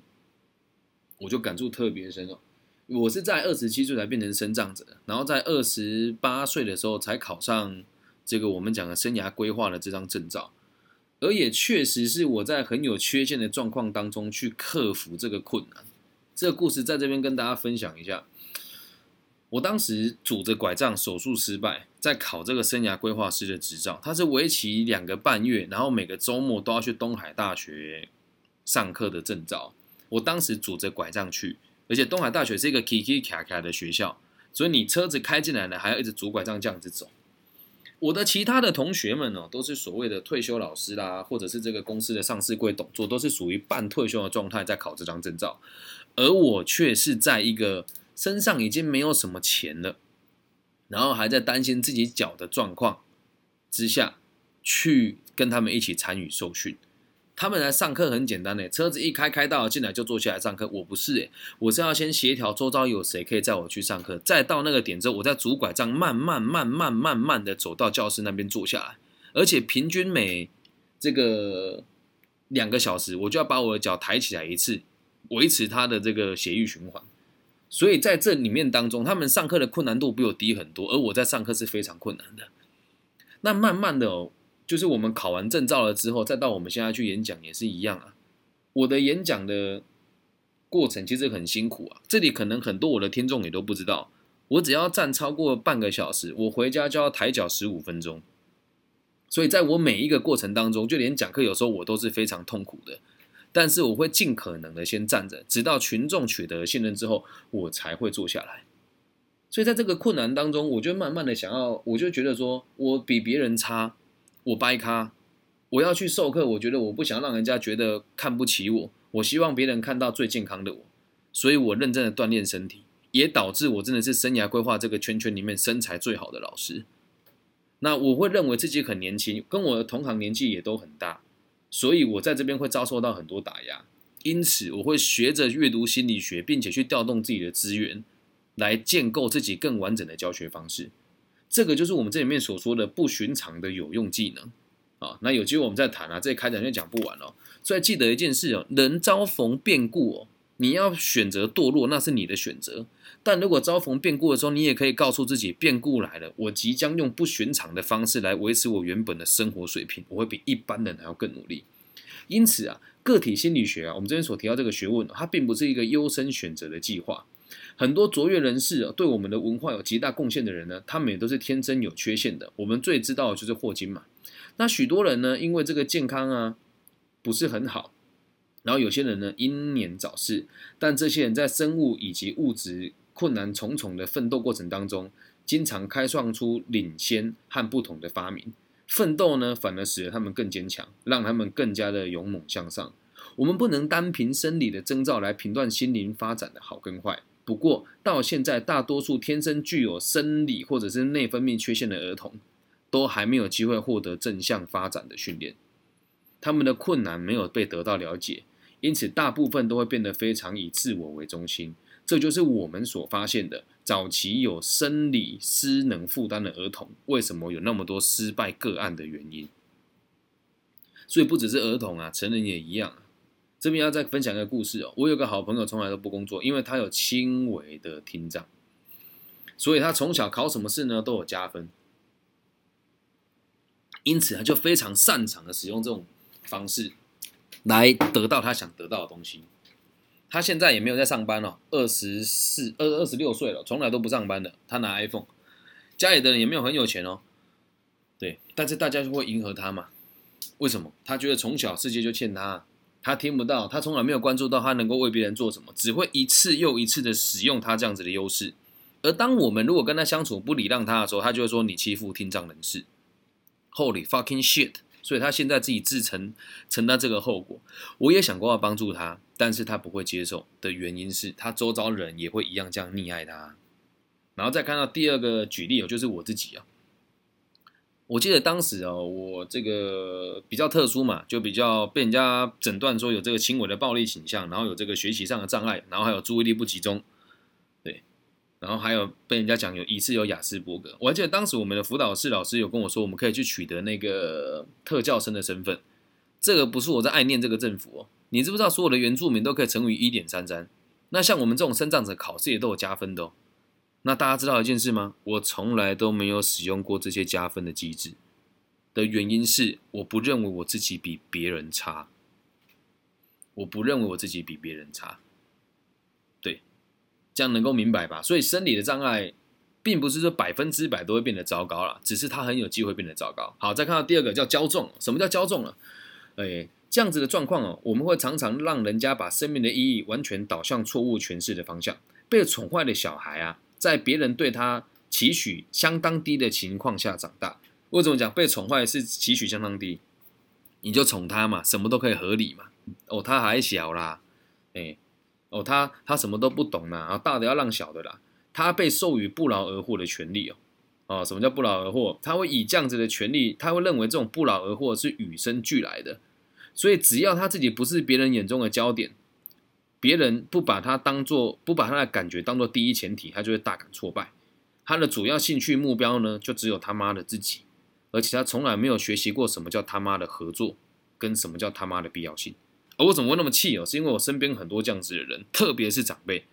我就感触特别深哦。我是在二十七岁才变成生障者，然后在二十八岁的时候才考上这个我们讲的生涯规划的这张证照，而也确实是我在很有缺陷的状况当中去克服这个困难。这个故事在这边跟大家分享一下。我当时拄着拐杖，手术失败，在考这个生涯规划师的执照，它是为期两个半月，然后每个周末都要去东海大学上课的证照。我当时拄着拐杖去，而且东海大学是一个 Kiki 卡卡的学校，所以你车子开进来了，还要一直拄拐杖这样子走。我的其他的同学们呢，都是所谓的退休老师啦，或者是这个公司的上市柜董座，都是属于半退休的状态在考这张证照，而我却是在一个。身上已经没有什么钱了，然后还在担心自己脚的状况之下，去跟他们一起参与受训。他们来上课很简单的，车子一开开到进来就坐下来上课。我不是诶，我是要先协调周遭有谁可以载我去上课，再到那个点之后，我再拄拐杖慢慢慢慢慢慢的走到教室那边坐下来，而且平均每这个两个小时，我就要把我的脚抬起来一次，维持它的这个血液循环。所以在这里面当中，他们上课的困难度比我低很多，而我在上课是非常困难的。那慢慢的哦，就是我们考完证照了之后，再到我们现在去演讲也是一样啊。我的演讲的过程其实很辛苦啊，这里可能很多我的听众也都不知道，我只要站超过半个小时，我回家就要抬脚十五分钟。所以在我每一个过程当中，就连讲课有时候我都是非常痛苦的。但是我会尽可能的先站着，直到群众取得信任之后，我才会坐下来。所以在这个困难当中，我就慢慢的想要，我就觉得说我比别人差，我掰咖，我要去授课，我觉得我不想让人家觉得看不起我，我希望别人看到最健康的我，所以我认真的锻炼身体，也导致我真的是生涯规划这个圈圈里面身材最好的老师。那我会认为自己很年轻，跟我的同行年纪也都很大。所以，我在这边会遭受到很多打压，因此我会学着阅读心理学，并且去调动自己的资源，来建构自己更完整的教学方式。这个就是我们这里面所说的不寻常的有用技能啊。那有机会我们再谈啊，这开展就讲不完了。所以记得一件事哦，人遭逢变故哦，你要选择堕落，那是你的选择。但如果遭逢变故的时候，你也可以告诉自己，变故来了，我即将用不寻常的方式来维持我原本的生活水平，我会比一般人还要更努力。因此啊，个体心理学啊，我们这边所提到这个学问，它并不是一个优生选择的计划。很多卓越人士，对我们的文化有极大贡献的人呢，他们也都是天生有缺陷的。我们最知道的就是霍金嘛。那许多人呢，因为这个健康啊不是很好，然后有些人呢英年早逝，但这些人在生物以及物质。困难重重的奋斗过程当中，经常开创出领先和不同的发明。奋斗呢，反而使得他们更坚强，让他们更加的勇猛向上。我们不能单凭生理的征兆来评断心灵发展的好跟坏。不过，到现在，大多数天生具有生理或者是内分泌缺陷的儿童，都还没有机会获得正向发展的训练。他们的困难没有被得到了解，因此大部分都会变得非常以自我为中心。这就是我们所发现的早期有生理失能负担的儿童，为什么有那么多失败个案的原因。所以不只是儿童啊，成人也一样。这边要再分享一个故事哦。我有个好朋友，从来都不工作，因为他有轻微的听障，所以他从小考什么试呢都有加分，因此他就非常擅长的使用这种方式来得到他想得到的东西。他现在也没有在上班了，二十四、二二十六岁了，从来都不上班的。他拿 iPhone，家里的人也没有很有钱哦。对，但是大家就会迎合他嘛？为什么？他觉得从小世界就欠他，他听不到，他从来没有关注到他能够为别人做什么，只会一次又一次的使用他这样子的优势。而当我们如果跟他相处不礼让他的时候，他就会说你欺负听障人士，Holy fucking shit！所以他现在自己自承承担这个后果。我也想过要帮助他。但是他不会接受的原因是他周遭人也会一样这样溺爱他，然后再看到第二个举例哦，就是我自己啊，我记得当时哦，我这个比较特殊嘛，就比较被人家诊断说有这个轻微的暴力倾向，然后有这个学习上的障碍，然后还有注意力不集中，对，然后还有被人家讲有疑似有雅斯伯格。我还记得当时我们的辅导室老师有跟我说，我们可以去取得那个特教生的身份。这个不是我在爱念这个政府哦，你知不知道所有的原住民都可以乘以一点三三？那像我们这种生长者考试也都有加分的哦。那大家知道一件事吗？我从来都没有使用过这些加分的机制，的原因是我不认为我自己比别人差，我不认为我自己比别人差，对，这样能够明白吧？所以生理的障碍，并不是说百分之百都会变得糟糕了，只是它很有机会变得糟糕。好，再看到第二个叫骄纵，什么叫骄纵了？哎，这样子的状况哦，我们会常常让人家把生命的意义完全导向错误诠释的方向，被宠坏的小孩啊。在别人对他期许相当低的情况下长大，为什么讲被宠坏是期许相当低？你就宠他嘛，什么都可以合理嘛。哦，他还小啦，哎，哦，他他什么都不懂呐，然后大的要让小的啦。他被授予不劳而获的权利哦，哦，什么叫不劳而获？他会以这样子的权利，他会认为这种不劳而获是与生俱来的，所以只要他自己不是别人眼中的焦点。别人不把他当做不把他的感觉当做第一前提，他就会大感挫败。他的主要兴趣目标呢，就只有他妈的自己，而且他从来没有学习过什么叫他妈的合作，跟什么叫他妈的必要性。而我怎么会那么气哦？是因为我身边很多这样子的人，特别是长辈，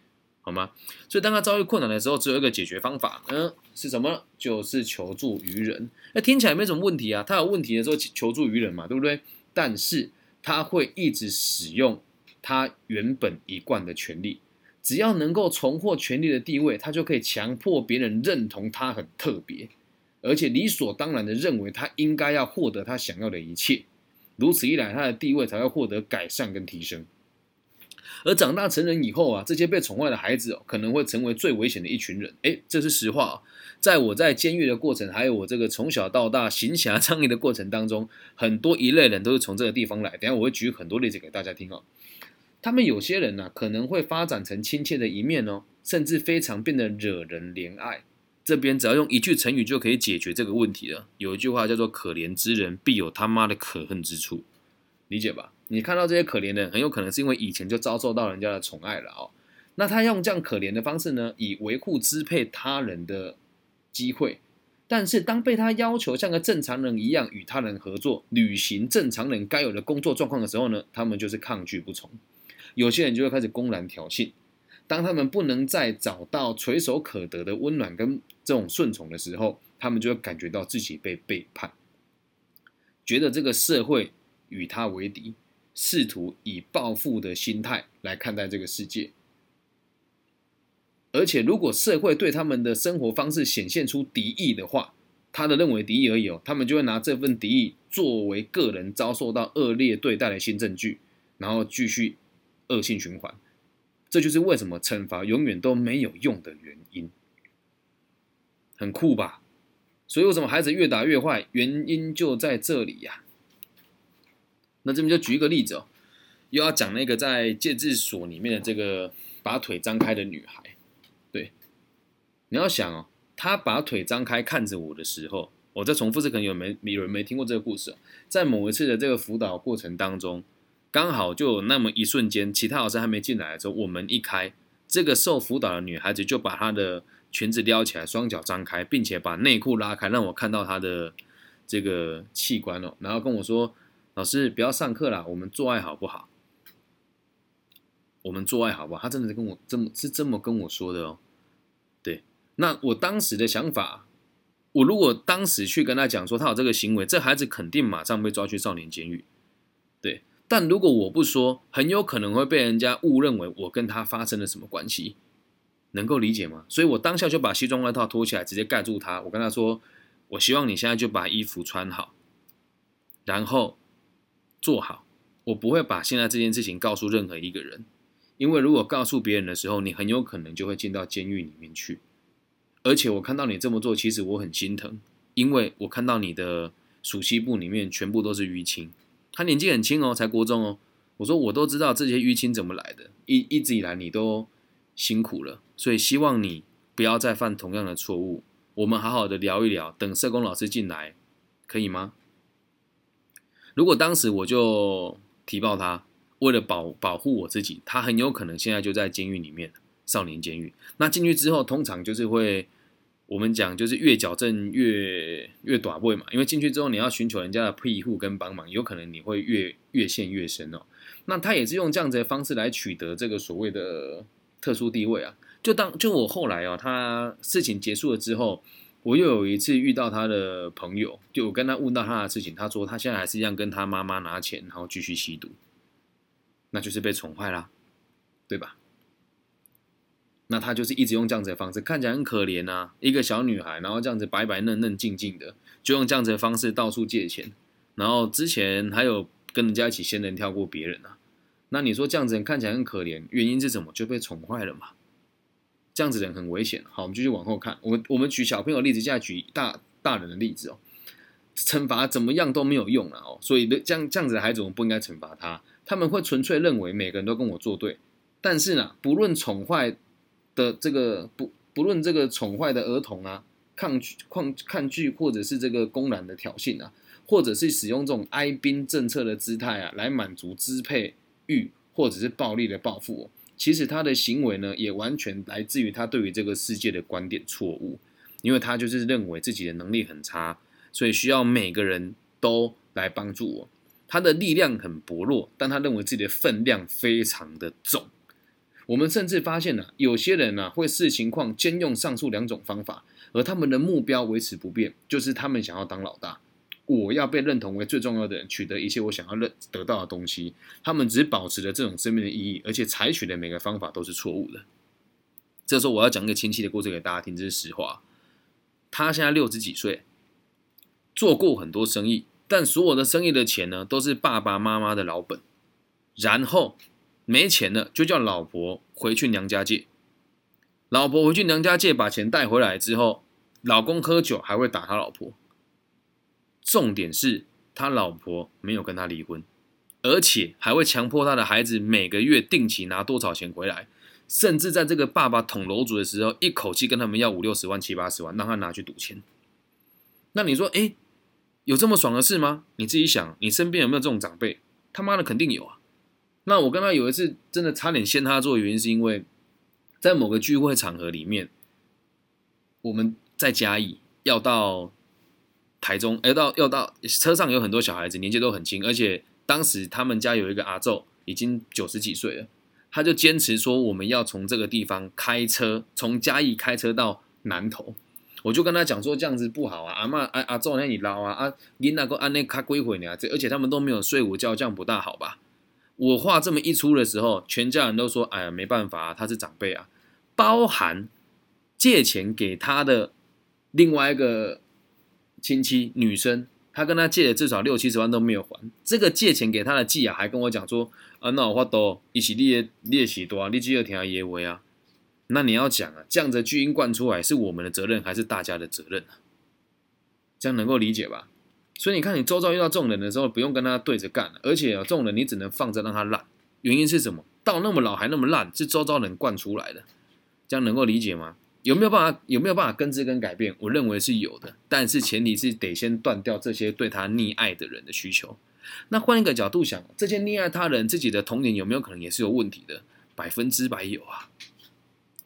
好吗？所以当他遭遇困难的时候，只有一个解决方法，嗯，是什么？就是求助于人。那听起来没什么问题啊。他有问题的时候求助于人嘛，对不对？但是他会一直使用。他原本一贯的权利，只要能够重获权力的地位，他就可以强迫别人认同他很特别，而且理所当然的认为他应该要获得他想要的一切。如此一来，他的地位才会获得改善跟提升。而长大成人以后啊，这些被宠坏的孩子，可能会成为最危险的一群人。诶，这是实话。在我在监狱的过程，还有我这个从小到大行侠仗义的过程当中，很多一类人都是从这个地方来。等下我会举很多例子给大家听哦。他们有些人呢，可能会发展成亲切的一面哦，甚至非常变得惹人怜爱。这边只要用一句成语就可以解决这个问题了。有一句话叫做“可怜之人必有他妈的可恨之处”，理解吧？你看到这些可怜的人，很有可能是因为以前就遭受到人家的宠爱了哦。那他用这样可怜的方式呢，以维护支配他人的机会。但是当被他要求像个正常人一样与他人合作，履行正常人该有的工作状况的时候呢，他们就是抗拒不从。有些人就会开始公然挑衅，当他们不能再找到垂手可得的温暖跟这种顺从的时候，他们就会感觉到自己被背叛，觉得这个社会与他为敌，试图以报复的心态来看待这个世界。而且，如果社会对他们的生活方式显现出敌意的话，他的认为敌意而已哦，他们就会拿这份敌意作为个人遭受到恶劣对待的新证据，然后继续。恶性循环，这就是为什么惩罚永远都没有用的原因。很酷吧？所以为什么孩子越打越坏？原因就在这里呀。那这边就举一个例子哦，又要讲那个在戒治所里面的这个把腿张开的女孩。对，你要想哦，她把腿张开看着我的时候，我再重复，这可能有没有人没听过这个故事？在某一次的这个辅导过程当中。刚好就有那么一瞬间，其他老师还没进来的时候，我们一开，这个受辅导的女孩子就把她的裙子撩起来，双脚张开，并且把内裤拉开，让我看到她的这个器官哦，然后跟我说：“老师，不要上课了，我们做爱好不好？我们做爱好不好？”她真的是跟我这么是这么跟我说的哦。对，那我当时的想法，我如果当时去跟他讲说他有这个行为，这孩子肯定马上被抓去少年监狱。对。但如果我不说，很有可能会被人家误认为我跟他发生了什么关系，能够理解吗？所以我当下就把西装外套脱起来，直接盖住他。我跟他说：“我希望你现在就把衣服穿好，然后做好。我不会把现在这件事情告诉任何一个人，因为如果告诉别人的时候，你很有可能就会进到监狱里面去。而且我看到你这么做，其实我很心疼，因为我看到你的暑期部里面全部都是淤青。”他年纪很轻哦，才国中哦。我说我都知道这些淤青怎么来的，一一直以来你都辛苦了，所以希望你不要再犯同样的错误。我们好好的聊一聊，等社工老师进来，可以吗？如果当时我就提报他，为了保保护我自己，他很有可能现在就在监狱里面，少年监狱。那进去之后，通常就是会。我们讲就是越矫正越越短位嘛，因为进去之后你要寻求人家的庇护跟帮忙，有可能你会越越陷越深哦。那他也是用这样子的方式来取得这个所谓的特殊地位啊。就当就我后来哦，他事情结束了之后，我又有一次遇到他的朋友，就我跟他问到他的事情，他说他现在还是一样跟他妈妈拿钱，然后继续吸毒，那就是被宠坏啦，对吧？那他就是一直用这样子的方式，看起来很可怜啊，一个小女孩，然后这样子白白嫩嫩、静静的，就用这样子的方式到处借钱，然后之前还有跟人家一起仙人跳过别人啊。那你说这样子人看起来很可怜，原因是什么？就被宠坏了嘛？这样子人很危险。好，我们继续往后看。我们我们举小朋友例子，现在举大大人的例子哦。惩罚怎么样都没有用了哦，所以这样这样子的孩子，我们不应该惩罚他。他们会纯粹认为每个人都跟我作对，但是呢，不论宠坏。的这个不不论这个宠坏的儿童啊，抗拒抗抗拒，或者是这个公然的挑衅啊，或者是使用这种哀兵政策的姿态啊，来满足支配欲或者是暴力的报复，其实他的行为呢，也完全来自于他对于这个世界的观点错误，因为他就是认为自己的能力很差，所以需要每个人都来帮助我，他的力量很薄弱，但他认为自己的分量非常的重。我们甚至发现呢，有些人呢会视情况兼用上述两种方法，而他们的目标维持不变，就是他们想要当老大，我要被认同为最重要的人，取得一切我想要认得到的东西。他们只保持着这种生命的意义，而且采取的每个方法都是错误的。这时候我要讲一个亲戚的故事给大家听，这是实话。他现在六十几岁，做过很多生意，但所有的生意的钱呢，都是爸爸妈妈的老本，然后。没钱了，就叫老婆回去娘家借。老婆回去娘家借，把钱带回来之后，老公喝酒还会打他老婆。重点是他老婆没有跟他离婚，而且还会强迫他的孩子每个月定期拿多少钱回来，甚至在这个爸爸捅楼主的时候，一口气跟他们要五六十万、七八十万，让他拿去赌钱。那你说，哎，有这么爽的事吗？你自己想，你身边有没有这种长辈？他妈的，肯定有啊！那我跟他有一次真的差点掀他做原因，是因为在某个聚会场合里面，我们在嘉义要到台中，要到要到车上有很多小孩子，年纪都很轻，而且当时他们家有一个阿昼已经九十几岁了，他就坚持说我们要从这个地方开车，从嘉义开车到南投，我就跟他讲说这样子不好啊，阿妈阿阿昼那你捞啊啊，你那个安内卡归回呢？这而且他们都没有睡午觉，这样不大好吧？我话这么一出的时候，全家人都说：“哎呀，没办法啊，他是长辈啊。”包含借钱给他的另外一个亲戚女生，他跟他借了至少六七十万都没有还。这个借钱给他的继啊，还跟我讲说：“啊，那我话多，一起列列许多啊，你只有听他爷为啊。”那你要讲啊，这样子巨婴灌出来是我们的责任还是大家的责任啊？这样能够理解吧？所以你看，你周遭遇到这种人的时候，不用跟他对着干。而且啊这种人你只能放着让他烂。原因是什么？到那么老还那么烂，是周遭人惯出来的。这样能够理解吗？有没有办法？有没有办法根治跟改变？我认为是有的，但是前提是得先断掉这些对他溺爱的人的需求。那换一个角度想，这些溺爱他人自己的童年有没有可能也是有问题的？百分之百有啊。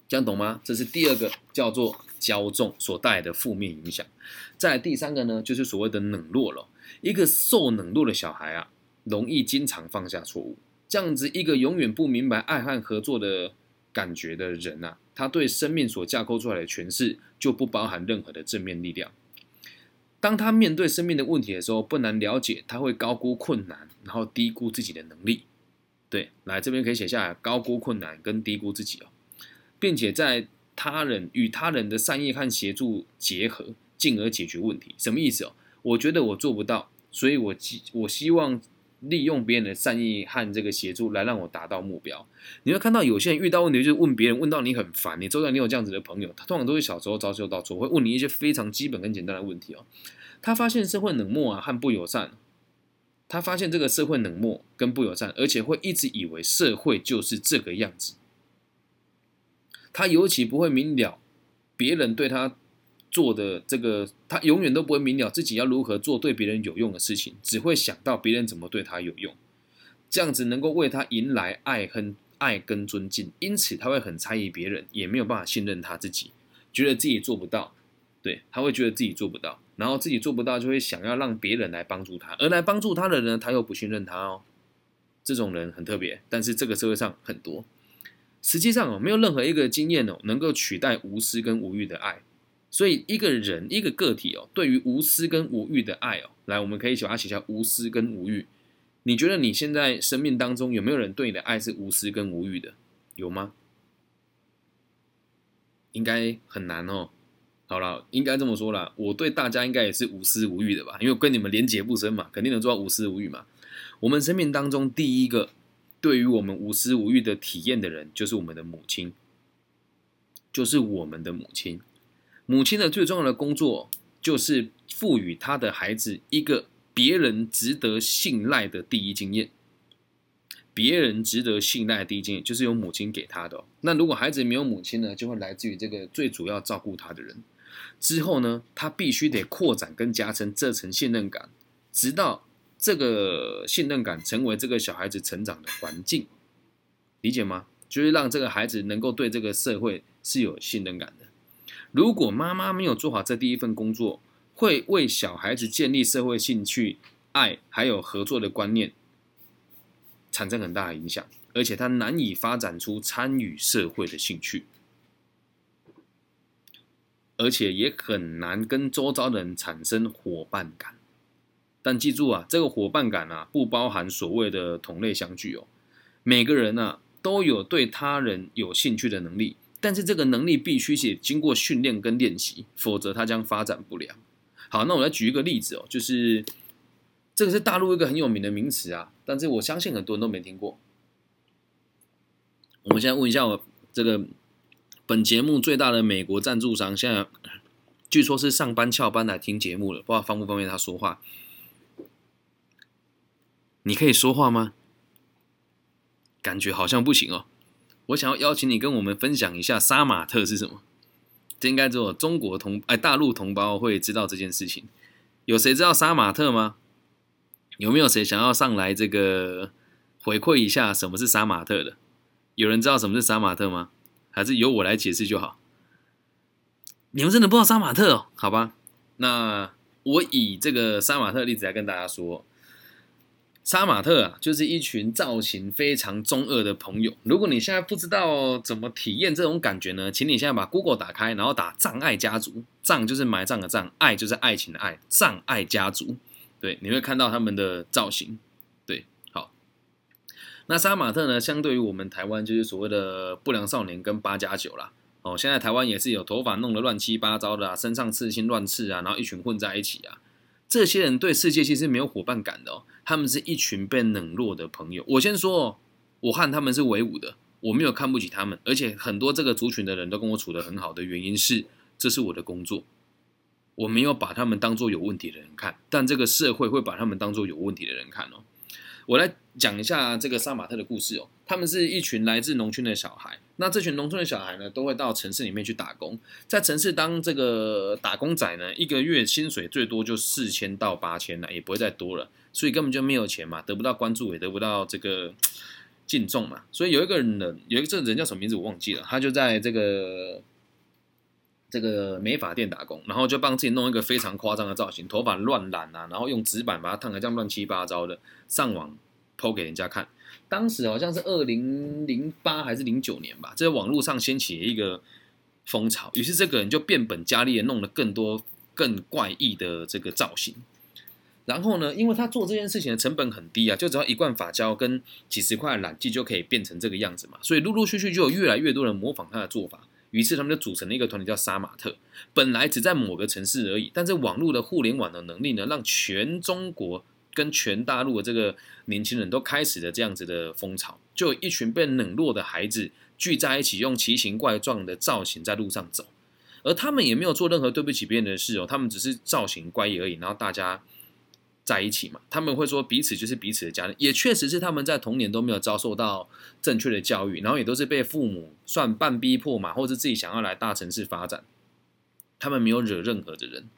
这样懂吗？这是第二个叫做骄纵所带来的负面影响。再第三个呢，就是所谓的冷落了。一个受冷落的小孩啊，容易经常犯下错误。这样子一个永远不明白爱和合作的感觉的人啊，他对生命所架构出来的诠释就不包含任何的正面力量。当他面对生命的问题的时候，不难了解他会高估困难，然后低估自己的能力。对，来这边可以写下来：高估困难跟低估自己哦，并且在他人与他人的善意和协助结合。进而解决问题，什么意思哦？我觉得我做不到，所以我希我希望利用别人的善意和这个协助来让我达到目标。你会看到有些人遇到问题就是问别人，问到你很烦。你周围你有这样子的朋友，他通常都是小时候遭受到错，会问你一些非常基本跟简单的问题哦。他发现社会冷漠啊和不友善，他发现这个社会冷漠跟不友善，而且会一直以为社会就是这个样子。他尤其不会明了别人对他。做的这个，他永远都不会明了自己要如何做对别人有用的事情，只会想到别人怎么对他有用，这样子能够为他迎来爱恨爱跟尊敬，因此他会很猜疑别人，也没有办法信任他自己，觉得自己做不到，对他会觉得自己做不到，然后自己做不到就会想要让别人来帮助他，而来帮助他的人他又不信任他哦，这种人很特别，但是这个社会上很多，实际上哦，没有任何一个经验哦能够取代无私跟无欲的爱。所以，一个人一个个体哦，对于无私跟无欲的爱哦，来，我们可以把它写下无私跟无欲。你觉得你现在生命当中有没有人对你的爱是无私跟无欲的？有吗？应该很难哦。好了，应该这么说了，我对大家应该也是无私无欲的吧？因为跟你们连结不深嘛，肯定能做到无私无欲嘛。我们生命当中第一个对于我们无私无欲的体验的人，就是我们的母亲，就是我们的母亲。母亲的最重要的工作，就是赋予他的孩子一个别人值得信赖的第一经验。别人值得信赖的第一经验，就是由母亲给他的。那如果孩子没有母亲呢，就会来自于这个最主要照顾他的人。之后呢，他必须得扩展跟加深这层信任感，直到这个信任感成为这个小孩子成长的环境。理解吗？就是让这个孩子能够对这个社会是有信任感的。如果妈妈没有做好这第一份工作，会为小孩子建立社会兴趣、爱还有合作的观念，产生很大的影响，而且他难以发展出参与社会的兴趣，而且也很难跟周遭的人产生伙伴感。但记住啊，这个伙伴感啊，不包含所谓的同类相聚哦。每个人呢，都有对他人有兴趣的能力。但是这个能力必须是经过训练跟练习，否则它将发展不良。好，那我来举一个例子哦，就是这个是大陆一个很有名的名词啊，但是我相信很多人都没听过。我们现在问一下我这个本节目最大的美国赞助商，现在据说是上班翘班来听节目了，不知道方不方便他说话？你可以说话吗？感觉好像不行哦。我想要邀请你跟我们分享一下杀马特是什么？这应该只有中国同哎大陆同胞会知道这件事情。有谁知道杀马特吗？有没有谁想要上来这个回馈一下什么是杀马特的？有人知道什么是杀马特吗？还是由我来解释就好？你们真的不知道杀马特哦？好吧，那我以这个杀马特例子来跟大家说。杀马特啊，就是一群造型非常中二的朋友。如果你现在不知道怎么体验这种感觉呢，请你现在把 Google 打开，然后打“障碍家族”，障就是埋葬的障，爱就是爱情的爱，障碍家族。对，你会看到他们的造型。对，好。那杀马特呢，相对于我们台湾就是所谓的不良少年跟八加九啦。哦，现在台湾也是有头发弄得乱七八糟的啊，身上刺青乱刺啊，然后一群混在一起啊。这些人对世界其实没有伙伴感的哦，他们是一群被冷落的朋友。我先说，哦我和他们是为伍的，我没有看不起他们，而且很多这个族群的人都跟我处得很好的原因是，这是我的工作，我没有把他们当做有问题的人看，但这个社会会把他们当做有问题的人看哦。我来讲一下这个杀马特的故事哦。他们是一群来自农村的小孩，那这群农村的小孩呢，都会到城市里面去打工，在城市当这个打工仔呢，一个月薪水最多就四千到八千了，也不会再多了，所以根本就没有钱嘛，得不到关注，也得不到这个敬重嘛。所以有一个人呢，有一个这人叫什么名字我忘记了，他就在这个这个美发店打工，然后就帮自己弄一个非常夸张的造型，头发乱染啊，然后用纸板把它烫的这样乱七八糟的，上网偷给人家看。当时好像是二零零八还是零九年吧，在网络上掀起一个风潮，于是这个人就变本加厉的弄了更多更怪异的这个造型。然后呢，因为他做这件事情的成本很低啊，就只要一罐发胶跟几十块染剂就可以变成这个样子嘛，所以陆陆续续就有越来越多人模仿他的做法。于是他们就组成了一个团体叫杀马特。本来只在某个城市而已，但是网络的互联网的能力呢，让全中国。跟全大陆的这个年轻人都开始了这样子的风潮，就一群被冷落的孩子聚在一起，用奇形怪状的造型在路上走，而他们也没有做任何对不起别人的事哦，他们只是造型怪异而已。然后大家在一起嘛，他们会说彼此就是彼此的家人，也确实是他们在童年都没有遭受到正确的教育，然后也都是被父母算半逼迫嘛，或者自己想要来大城市发展。他们没有惹任何的人，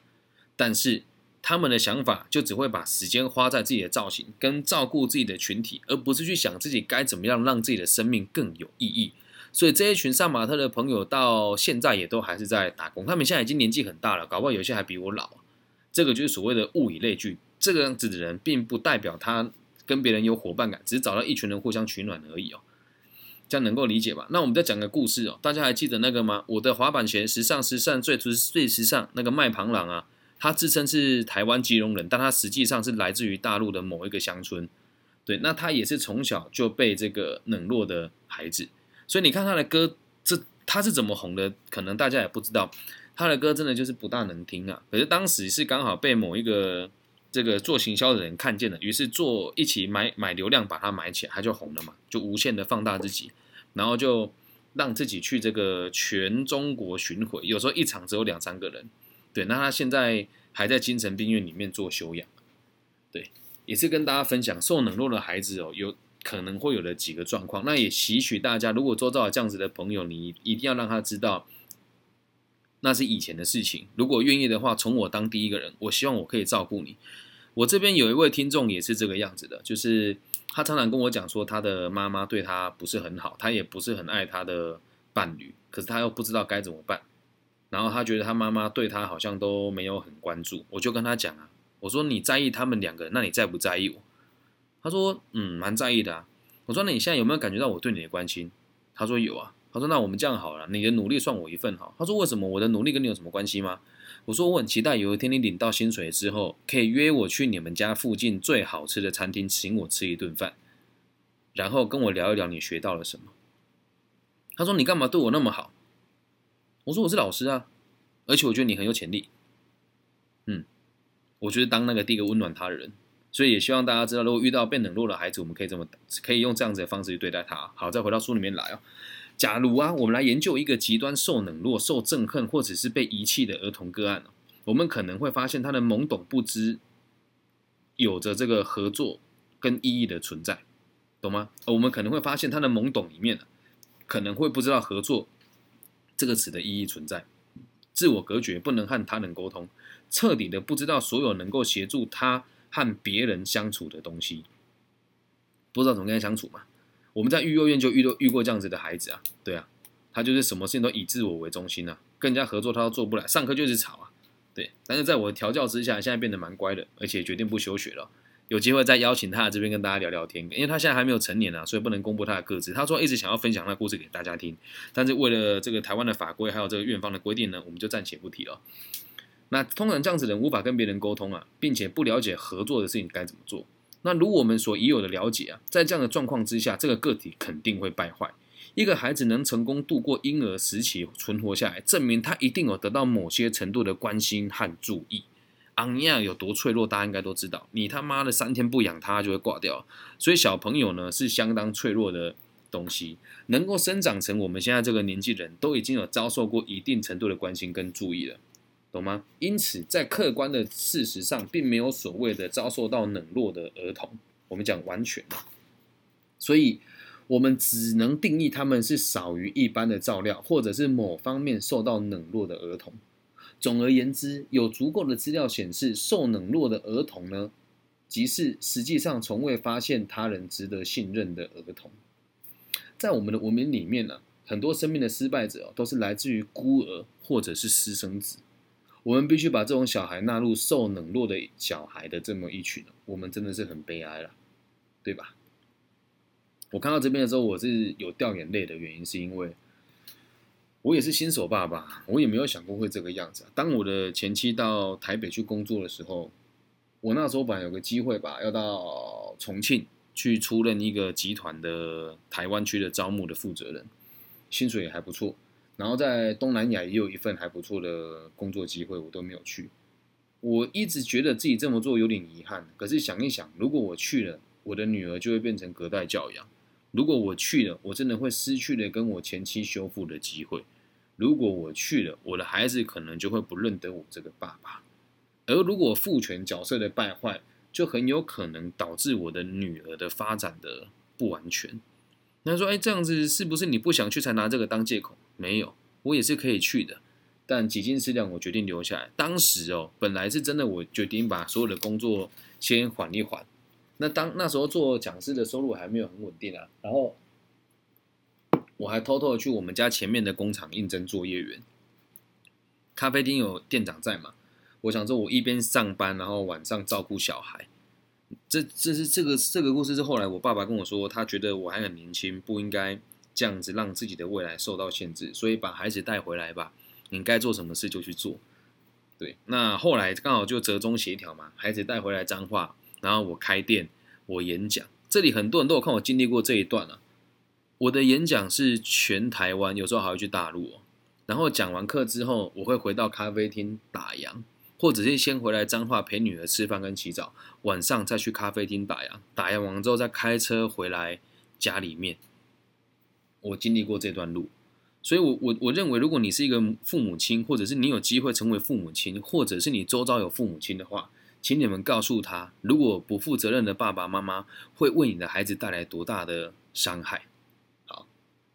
但是他们的想法就只会把时间花在自己的造型跟照顾自己的群体，而不是去想自己该怎么样让自己的生命更有意义。所以这一群上马特的朋友到现在也都还是在打工，他们现在已经年纪很大了，搞不好有些还比我老。这个就是所谓的物以类聚，这个样子的人并不代表他跟别人有伙伴感，只是找到一群人互相取暖而已哦。这样能够理解吧？那我们再讲个故事哦，大家还记得那个吗？我的滑板鞋时尚时尚最最时尚那个麦螳螂啊，他自称是台湾基隆人，但他实际上是来自于大陆的某一个乡村。对，那他也是从小就被这个冷落的孩子。所以你看他的歌，这他是怎么红的？可能大家也不知道，他的歌真的就是不大能听啊。可是当时是刚好被某一个这个做行销的人看见了，于是做一起买买流量把它买起来，他就红了嘛，就无限的放大自己，然后就让自己去这个全中国巡回，有时候一场只有两三个人。对，那他现在还在精神病院里面做休养。对，也是跟大家分享受冷落的孩子哦，有。可能会有的几个状况，那也吸取大家，如果周遭有这样子的朋友，你一定要让他知道，那是以前的事情。如果愿意的话，从我当第一个人，我希望我可以照顾你。我这边有一位听众也是这个样子的，就是他常常跟我讲说，他的妈妈对他不是很好，他也不是很爱他的伴侣，可是他又不知道该怎么办。然后他觉得他妈妈对他好像都没有很关注，我就跟他讲啊，我说你在意他们两个，那你在不在意我？他说：“嗯，蛮在意的啊。”我说：“那你现在有没有感觉到我对你的关心？”他说：“有啊。”他说：“那我们这样好了，你的努力算我一份哈。”他说：“为什么我的努力跟你有什么关系吗？”我说：“我很期待有一天你领到薪水之后，可以约我去你们家附近最好吃的餐厅，请我吃一顿饭，然后跟我聊一聊你学到了什么。”他说：“你干嘛对我那么好？”我说：“我是老师啊，而且我觉得你很有潜力。”嗯，我觉得当那个第一个温暖他的人。所以也希望大家知道，如果遇到被冷落的孩子，我们可以这么可以用这样子的方式去对待他。好，再回到书里面来哦。假如啊，我们来研究一个极端受冷落、受憎恨或者是被遗弃的儿童个案我们可能会发现他的懵懂不知，有着这个合作跟意义的存在，懂吗？我们可能会发现他的懵懂里面可能会不知道合作这个词的意义存在，自我隔绝，不能和他人沟通，彻底的不知道所有能够协助他。和别人相处的东西，不知道怎么跟他相处嘛？我们在育幼院就遇到遇过这样子的孩子啊，对啊，他就是什么事情都以自我为中心啊，跟人家合作他都做不来，上课就是吵啊，对。但是在我的调教之下，现在变得蛮乖的，而且决定不休学了。有机会再邀请他这边跟大家聊聊天，因为他现在还没有成年啊，所以不能公布他的个子。他说一直想要分享那故事给大家听，但是为了这个台湾的法规还有这个院方的规定呢，我们就暂且不提了。那通常这样子人无法跟别人沟通啊，并且不了解合作的事情该怎么做。那如我们所已有的了解啊，在这样的状况之下，这个个体肯定会败坏。一个孩子能成功度过婴儿时期存活下来，证明他一定有得到某些程度的关心和注意。昂亚有多脆弱，大家应该都知道。你他妈的三天不养它就会挂掉。所以小朋友呢是相当脆弱的东西，能够生长成我们现在这个年纪人都已经有遭受过一定程度的关心跟注意了。懂吗？因此，在客观的事实上，并没有所谓的遭受到冷落的儿童。我们讲完全所以我们只能定义他们是少于一般的照料，或者是某方面受到冷落的儿童。总而言之，有足够的资料显示，受冷落的儿童呢，即是实际上从未发现他人值得信任的儿童。在我们的文明里面呢，很多生命的失败者都是来自于孤儿或者是私生子。我们必须把这种小孩纳入受冷落的小孩的这么一群，我们真的是很悲哀了，对吧？我看到这边的时候，我是有掉眼泪的原因，是因为我也是新手爸爸，我也没有想过会这个样子。当我的前妻到台北去工作的时候，我那时候本来有个机会吧，要到重庆去出任一个集团的台湾区的招募的负责人，薪水也还不错。然后在东南亚也有一份还不错的工作机会，我都没有去。我一直觉得自己这么做有点遗憾，可是想一想，如果我去了，我的女儿就会变成隔代教养；如果我去了，我真的会失去了跟我前妻修复的机会；如果我去了，我的孩子可能就会不认得我这个爸爸。而如果父权角色的败坏，就很有可能导致我的女儿的发展的不完全。那说，哎，这样子是不是你不想去才拿这个当借口？没有，我也是可以去的，但几斤四两，我决定留下来。当时哦，本来是真的，我决定把所有的工作先缓一缓。那当那时候做讲师的收入还没有很稳定啊，然后我还偷偷的去我们家前面的工厂应征作业员。咖啡厅有店长在嘛？我想说，我一边上班，然后晚上照顾小孩。这这是这个这个故事是后来我爸爸跟我说，他觉得我还很年轻，不应该这样子让自己的未来受到限制，所以把孩子带回来吧。你该做什么事就去做。对，那后来刚好就折中协调嘛，孩子带回来脏话，然后我开店，我演讲。这里很多人都有看我经历过这一段啊。我的演讲是全台湾，有时候还会去大陆。然后讲完课之后，我会回到咖啡厅打烊，或者是先回来彰化陪女儿吃饭跟洗澡，晚上再去咖啡厅打烊，打烊完之后再开车回来家里面。我经历过这段路，所以我我我认为，如果你是一个父母亲，或者是你有机会成为父母亲，或者是你周遭有父母亲的话，请你们告诉他，如果不负责任的爸爸妈妈会为你的孩子带来多大的伤害。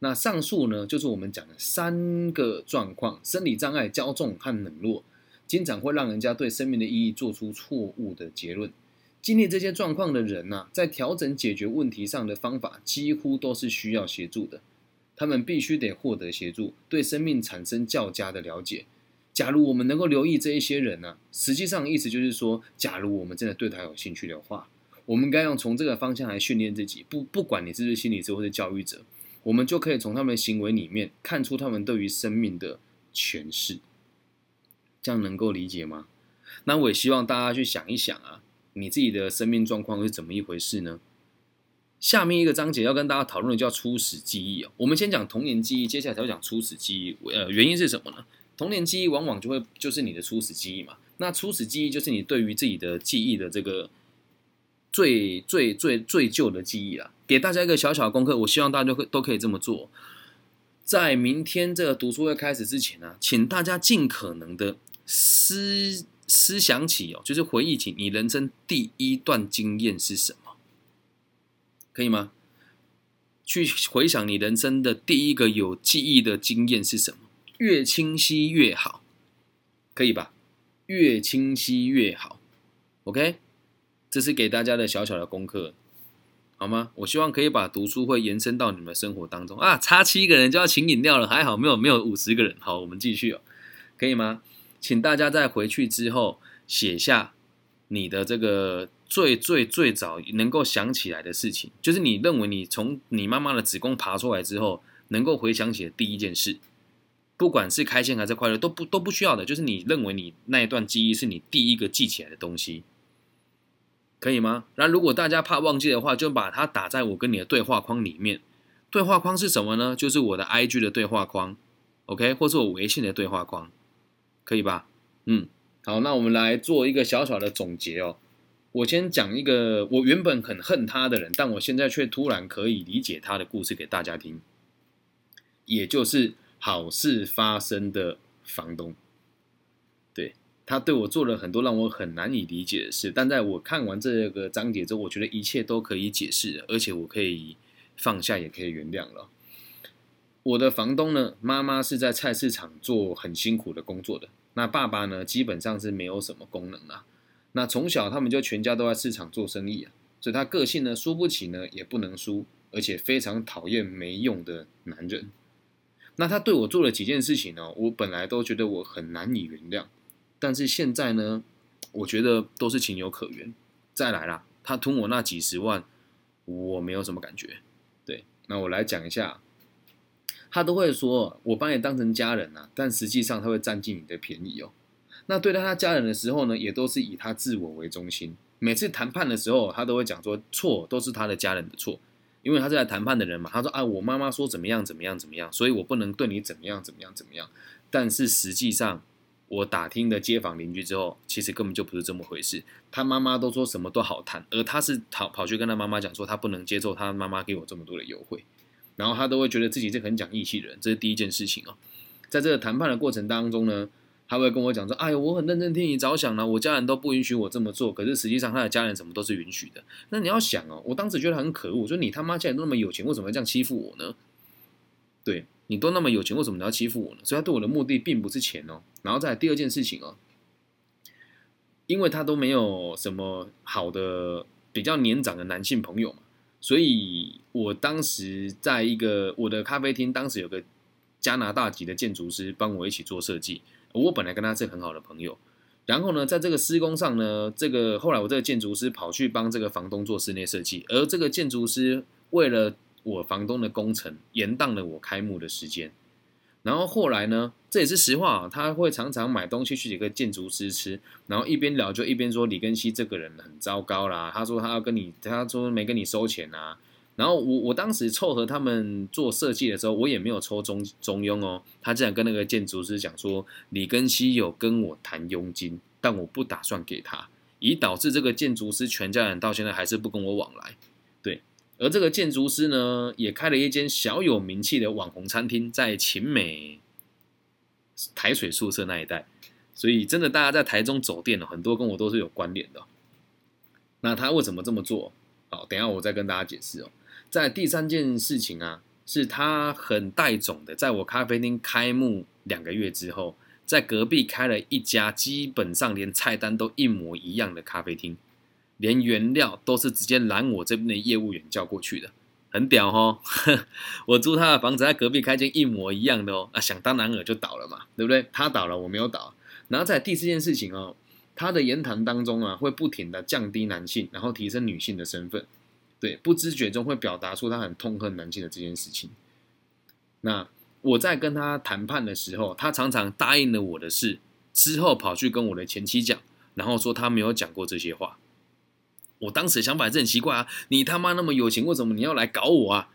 那上述呢，就是我们讲的三个状况：生理障碍、骄纵和冷落，经常会让人家对生命的意义做出错误的结论。经历这些状况的人呐，在调整解决问题上的方法，几乎都是需要协助的。他们必须得获得协助，对生命产生较佳的了解。假如我们能够留意这一些人呢，实际上意思就是说，假如我们真的对他有兴趣的话，我们该用从这个方向来训练自己。不，不管你是不是心理师或者教育者。我们就可以从他们的行为里面看出他们对于生命的诠释，这样能够理解吗？那我也希望大家去想一想啊，你自己的生命状况是怎么一回事呢？下面一个章节要跟大家讨论的叫初始记忆哦。我们先讲童年记忆，接下来才会讲初始记忆。呃，原因是什么呢？童年记忆往往就会就是你的初始记忆嘛。那初始记忆就是你对于自己的记忆的这个。最最最最旧的记忆了，给大家一个小小的功课，我希望大家都都可以这么做。在明天这个读书会开始之前呢，请大家尽可能的思思想起哦，就是回忆起你人生第一段经验是什么，可以吗？去回想你人生的第一个有记忆的经验是什么，越清晰越好，可以吧？越清晰越好，OK。这是给大家的小小的功课，好吗？我希望可以把读书会延伸到你们生活当中啊！差七个人就要请饮料了，还好没有没有五十个人。好，我们继续哦，可以吗？请大家在回去之后写下你的这个最最最早能够想起来的事情，就是你认为你从你妈妈的子宫爬出来之后能够回想起的第一件事，不管是开心还是快乐，都不都不需要的，就是你认为你那一段记忆是你第一个记起来的东西。可以吗？那如果大家怕忘记的话，就把它打在我跟你的对话框里面。对话框是什么呢？就是我的 IG 的对话框，OK，或是我微信的对话框，可以吧？嗯，好，那我们来做一个小小的总结哦。我先讲一个我原本很恨他的人，但我现在却突然可以理解他的故事给大家听，也就是好事发生的房东。他对我做了很多让我很难以理解的事，但在我看完这个章节之后，我觉得一切都可以解释，而且我可以放下，也可以原谅了。我的房东呢，妈妈是在菜市场做很辛苦的工作的，那爸爸呢，基本上是没有什么功能啊。那从小他们就全家都在市场做生意啊，所以他个性呢，输不起呢，也不能输，而且非常讨厌没用的男人。那他对我做了几件事情呢，我本来都觉得我很难以原谅。但是现在呢，我觉得都是情有可原。再来啦，他吞我那几十万，我没有什么感觉。对，那我来讲一下，他都会说我把你当成家人啊，但实际上他会占尽你的便宜哦。那对待他家人的时候呢，也都是以他自我为中心。每次谈判的时候，他都会讲说错都是他的家人的错，因为他是来谈判的人嘛。他说啊，我妈妈说怎么样怎么样怎么样，所以我不能对你怎么样怎么样怎么样。但是实际上。我打听的街坊邻居之后，其实根本就不是这么回事。他妈妈都说什么都好谈，而他是跑跑去跟他妈妈讲说，他不能接受他妈妈给我这么多的优惠，然后他都会觉得自己是很讲义气的人，这是第一件事情哦。在这个谈判的过程当中呢，他会跟我讲说：“哎呦，我很认真替你着想呢，我家人都不允许我这么做，可是实际上他的家人什么都是允许的。”那你要想哦，我当时觉得很可恶，说你他妈既然那么有钱，为什么要这样欺负我呢？对，你都那么有钱，为什么你要欺负我呢？所以他对我的目的并不是钱哦。然后再第二件事情哦，因为他都没有什么好的比较年长的男性朋友嘛，所以我当时在一个我的咖啡厅，当时有个加拿大籍的建筑师帮我一起做设计。我本来跟他是很好的朋友，然后呢，在这个施工上呢，这个后来我这个建筑师跑去帮这个房东做室内设计，而这个建筑师为了我房东的工程，延宕了我开幕的时间。然后后来呢，这也是实话啊，他会常常买东西去给个建筑师吃，然后一边聊就一边说李根熙这个人很糟糕啦，他说他要跟你，他说没跟你收钱啊。然后我我当时凑合他们做设计的时候，我也没有抽中中庸哦。他竟然跟那个建筑师讲说，李根熙有跟我谈佣金，但我不打算给他，以导致这个建筑师全家人到现在还是不跟我往来。而这个建筑师呢，也开了一间小有名气的网红餐厅，在秦美台水宿舍那一带。所以真的，大家在台中走店了，很多跟我都是有关联的。那他为什么这么做？好，等下我再跟大家解释哦。在第三件事情啊，是他很带种的，在我咖啡厅开幕两个月之后，在隔壁开了一家基本上连菜单都一模一样的咖啡厅，连原料都是直接拦我这边的业务员叫过去的，很屌哦！我租他的房子，在隔壁开间一模一样的哦，啊，想当然尔就倒了嘛，对不对？他倒了，我没有倒。然后在第四件事情哦，他的言谈当中啊，会不停的降低男性，然后提升女性的身份。对，不知觉中会表达出他很痛恨男性的这件事情。那我在跟他谈判的时候，他常常答应了我的事，之后跑去跟我的前妻讲，然后说他没有讲过这些话。我当时的想法是很奇怪啊，你他妈那么有钱，为什么你要来搞我啊？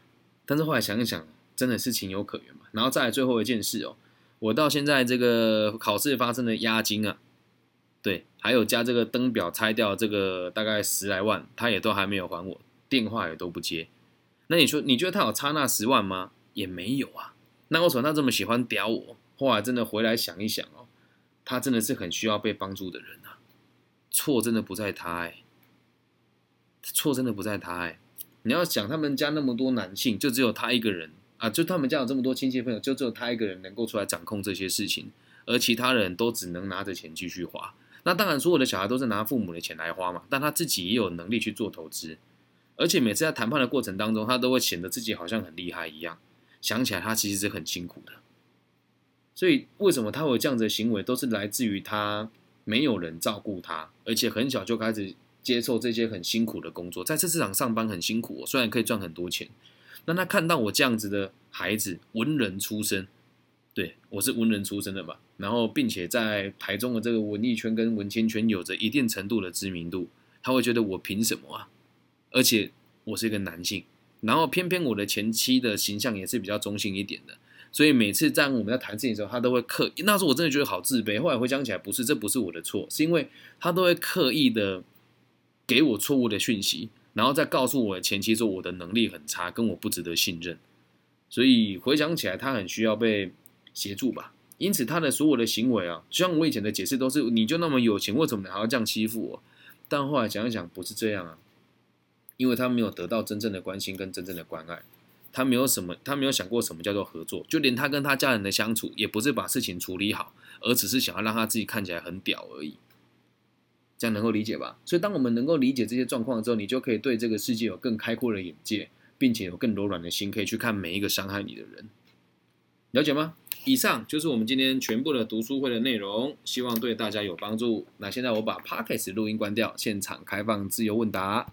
但是后来想一想，真的是情有可原嘛。然后再来最后一件事哦，我到现在这个考试发生的押金啊，对，还有加这个灯表拆掉这个大概十来万，他也都还没有还我。电话也都不接，那你说你觉得他有差那十万吗？也没有啊。那为什么他这么喜欢屌我？后来真的回来想一想哦，他真的是很需要被帮助的人啊。错真的不在他哎，错真的不在他哎。你要想他们家那么多男性，就只有他一个人啊，就他们家有这么多亲戚朋友，就只有他一个人能够出来掌控这些事情，而其他人都只能拿着钱继续花。那当然，所有的小孩都是拿父母的钱来花嘛，但他自己也有能力去做投资。而且每次在谈判的过程当中，他都会显得自己好像很厉害一样。想起来，他其实是很辛苦的。所以，为什么他会这样子的行为，都是来自于他没有人照顾他，而且很小就开始接受这些很辛苦的工作，在这市场上班很辛苦。虽然可以赚很多钱，那他看到我这样子的孩子，文人出身，对我是文人出身的嘛，然后并且在台中的这个文艺圈跟文青圈有着一定程度的知名度，他会觉得我凭什么啊？而且我是一个男性，然后偏偏我的前妻的形象也是比较中性一点的，所以每次在我们在谈事情的时候，他都会刻意。那时候我真的觉得好自卑。后来回想起来，不是，这不是我的错，是因为他都会刻意的给我错误的讯息，然后再告诉我前妻说我的能力很差，跟我不值得信任。所以回想起来，他很需要被协助吧。因此他的所有的行为啊，就像我以前的解释都是，你就那么有钱，为什么你还要这样欺负我？但后来想一想，不是这样啊。因为他没有得到真正的关心跟真正的关爱，他没有什么，他没有想过什么叫做合作，就连他跟他家人的相处，也不是把事情处理好，而只是想要让他自己看起来很屌而已。这样能够理解吧？所以当我们能够理解这些状况之后，你就可以对这个世界有更开阔的眼界，并且有更柔软的心，可以去看每一个伤害你的人。了解吗？以上就是我们今天全部的读书会的内容，希望对大家有帮助。那现在我把 p o c k e t 录音关掉，现场开放自由问答。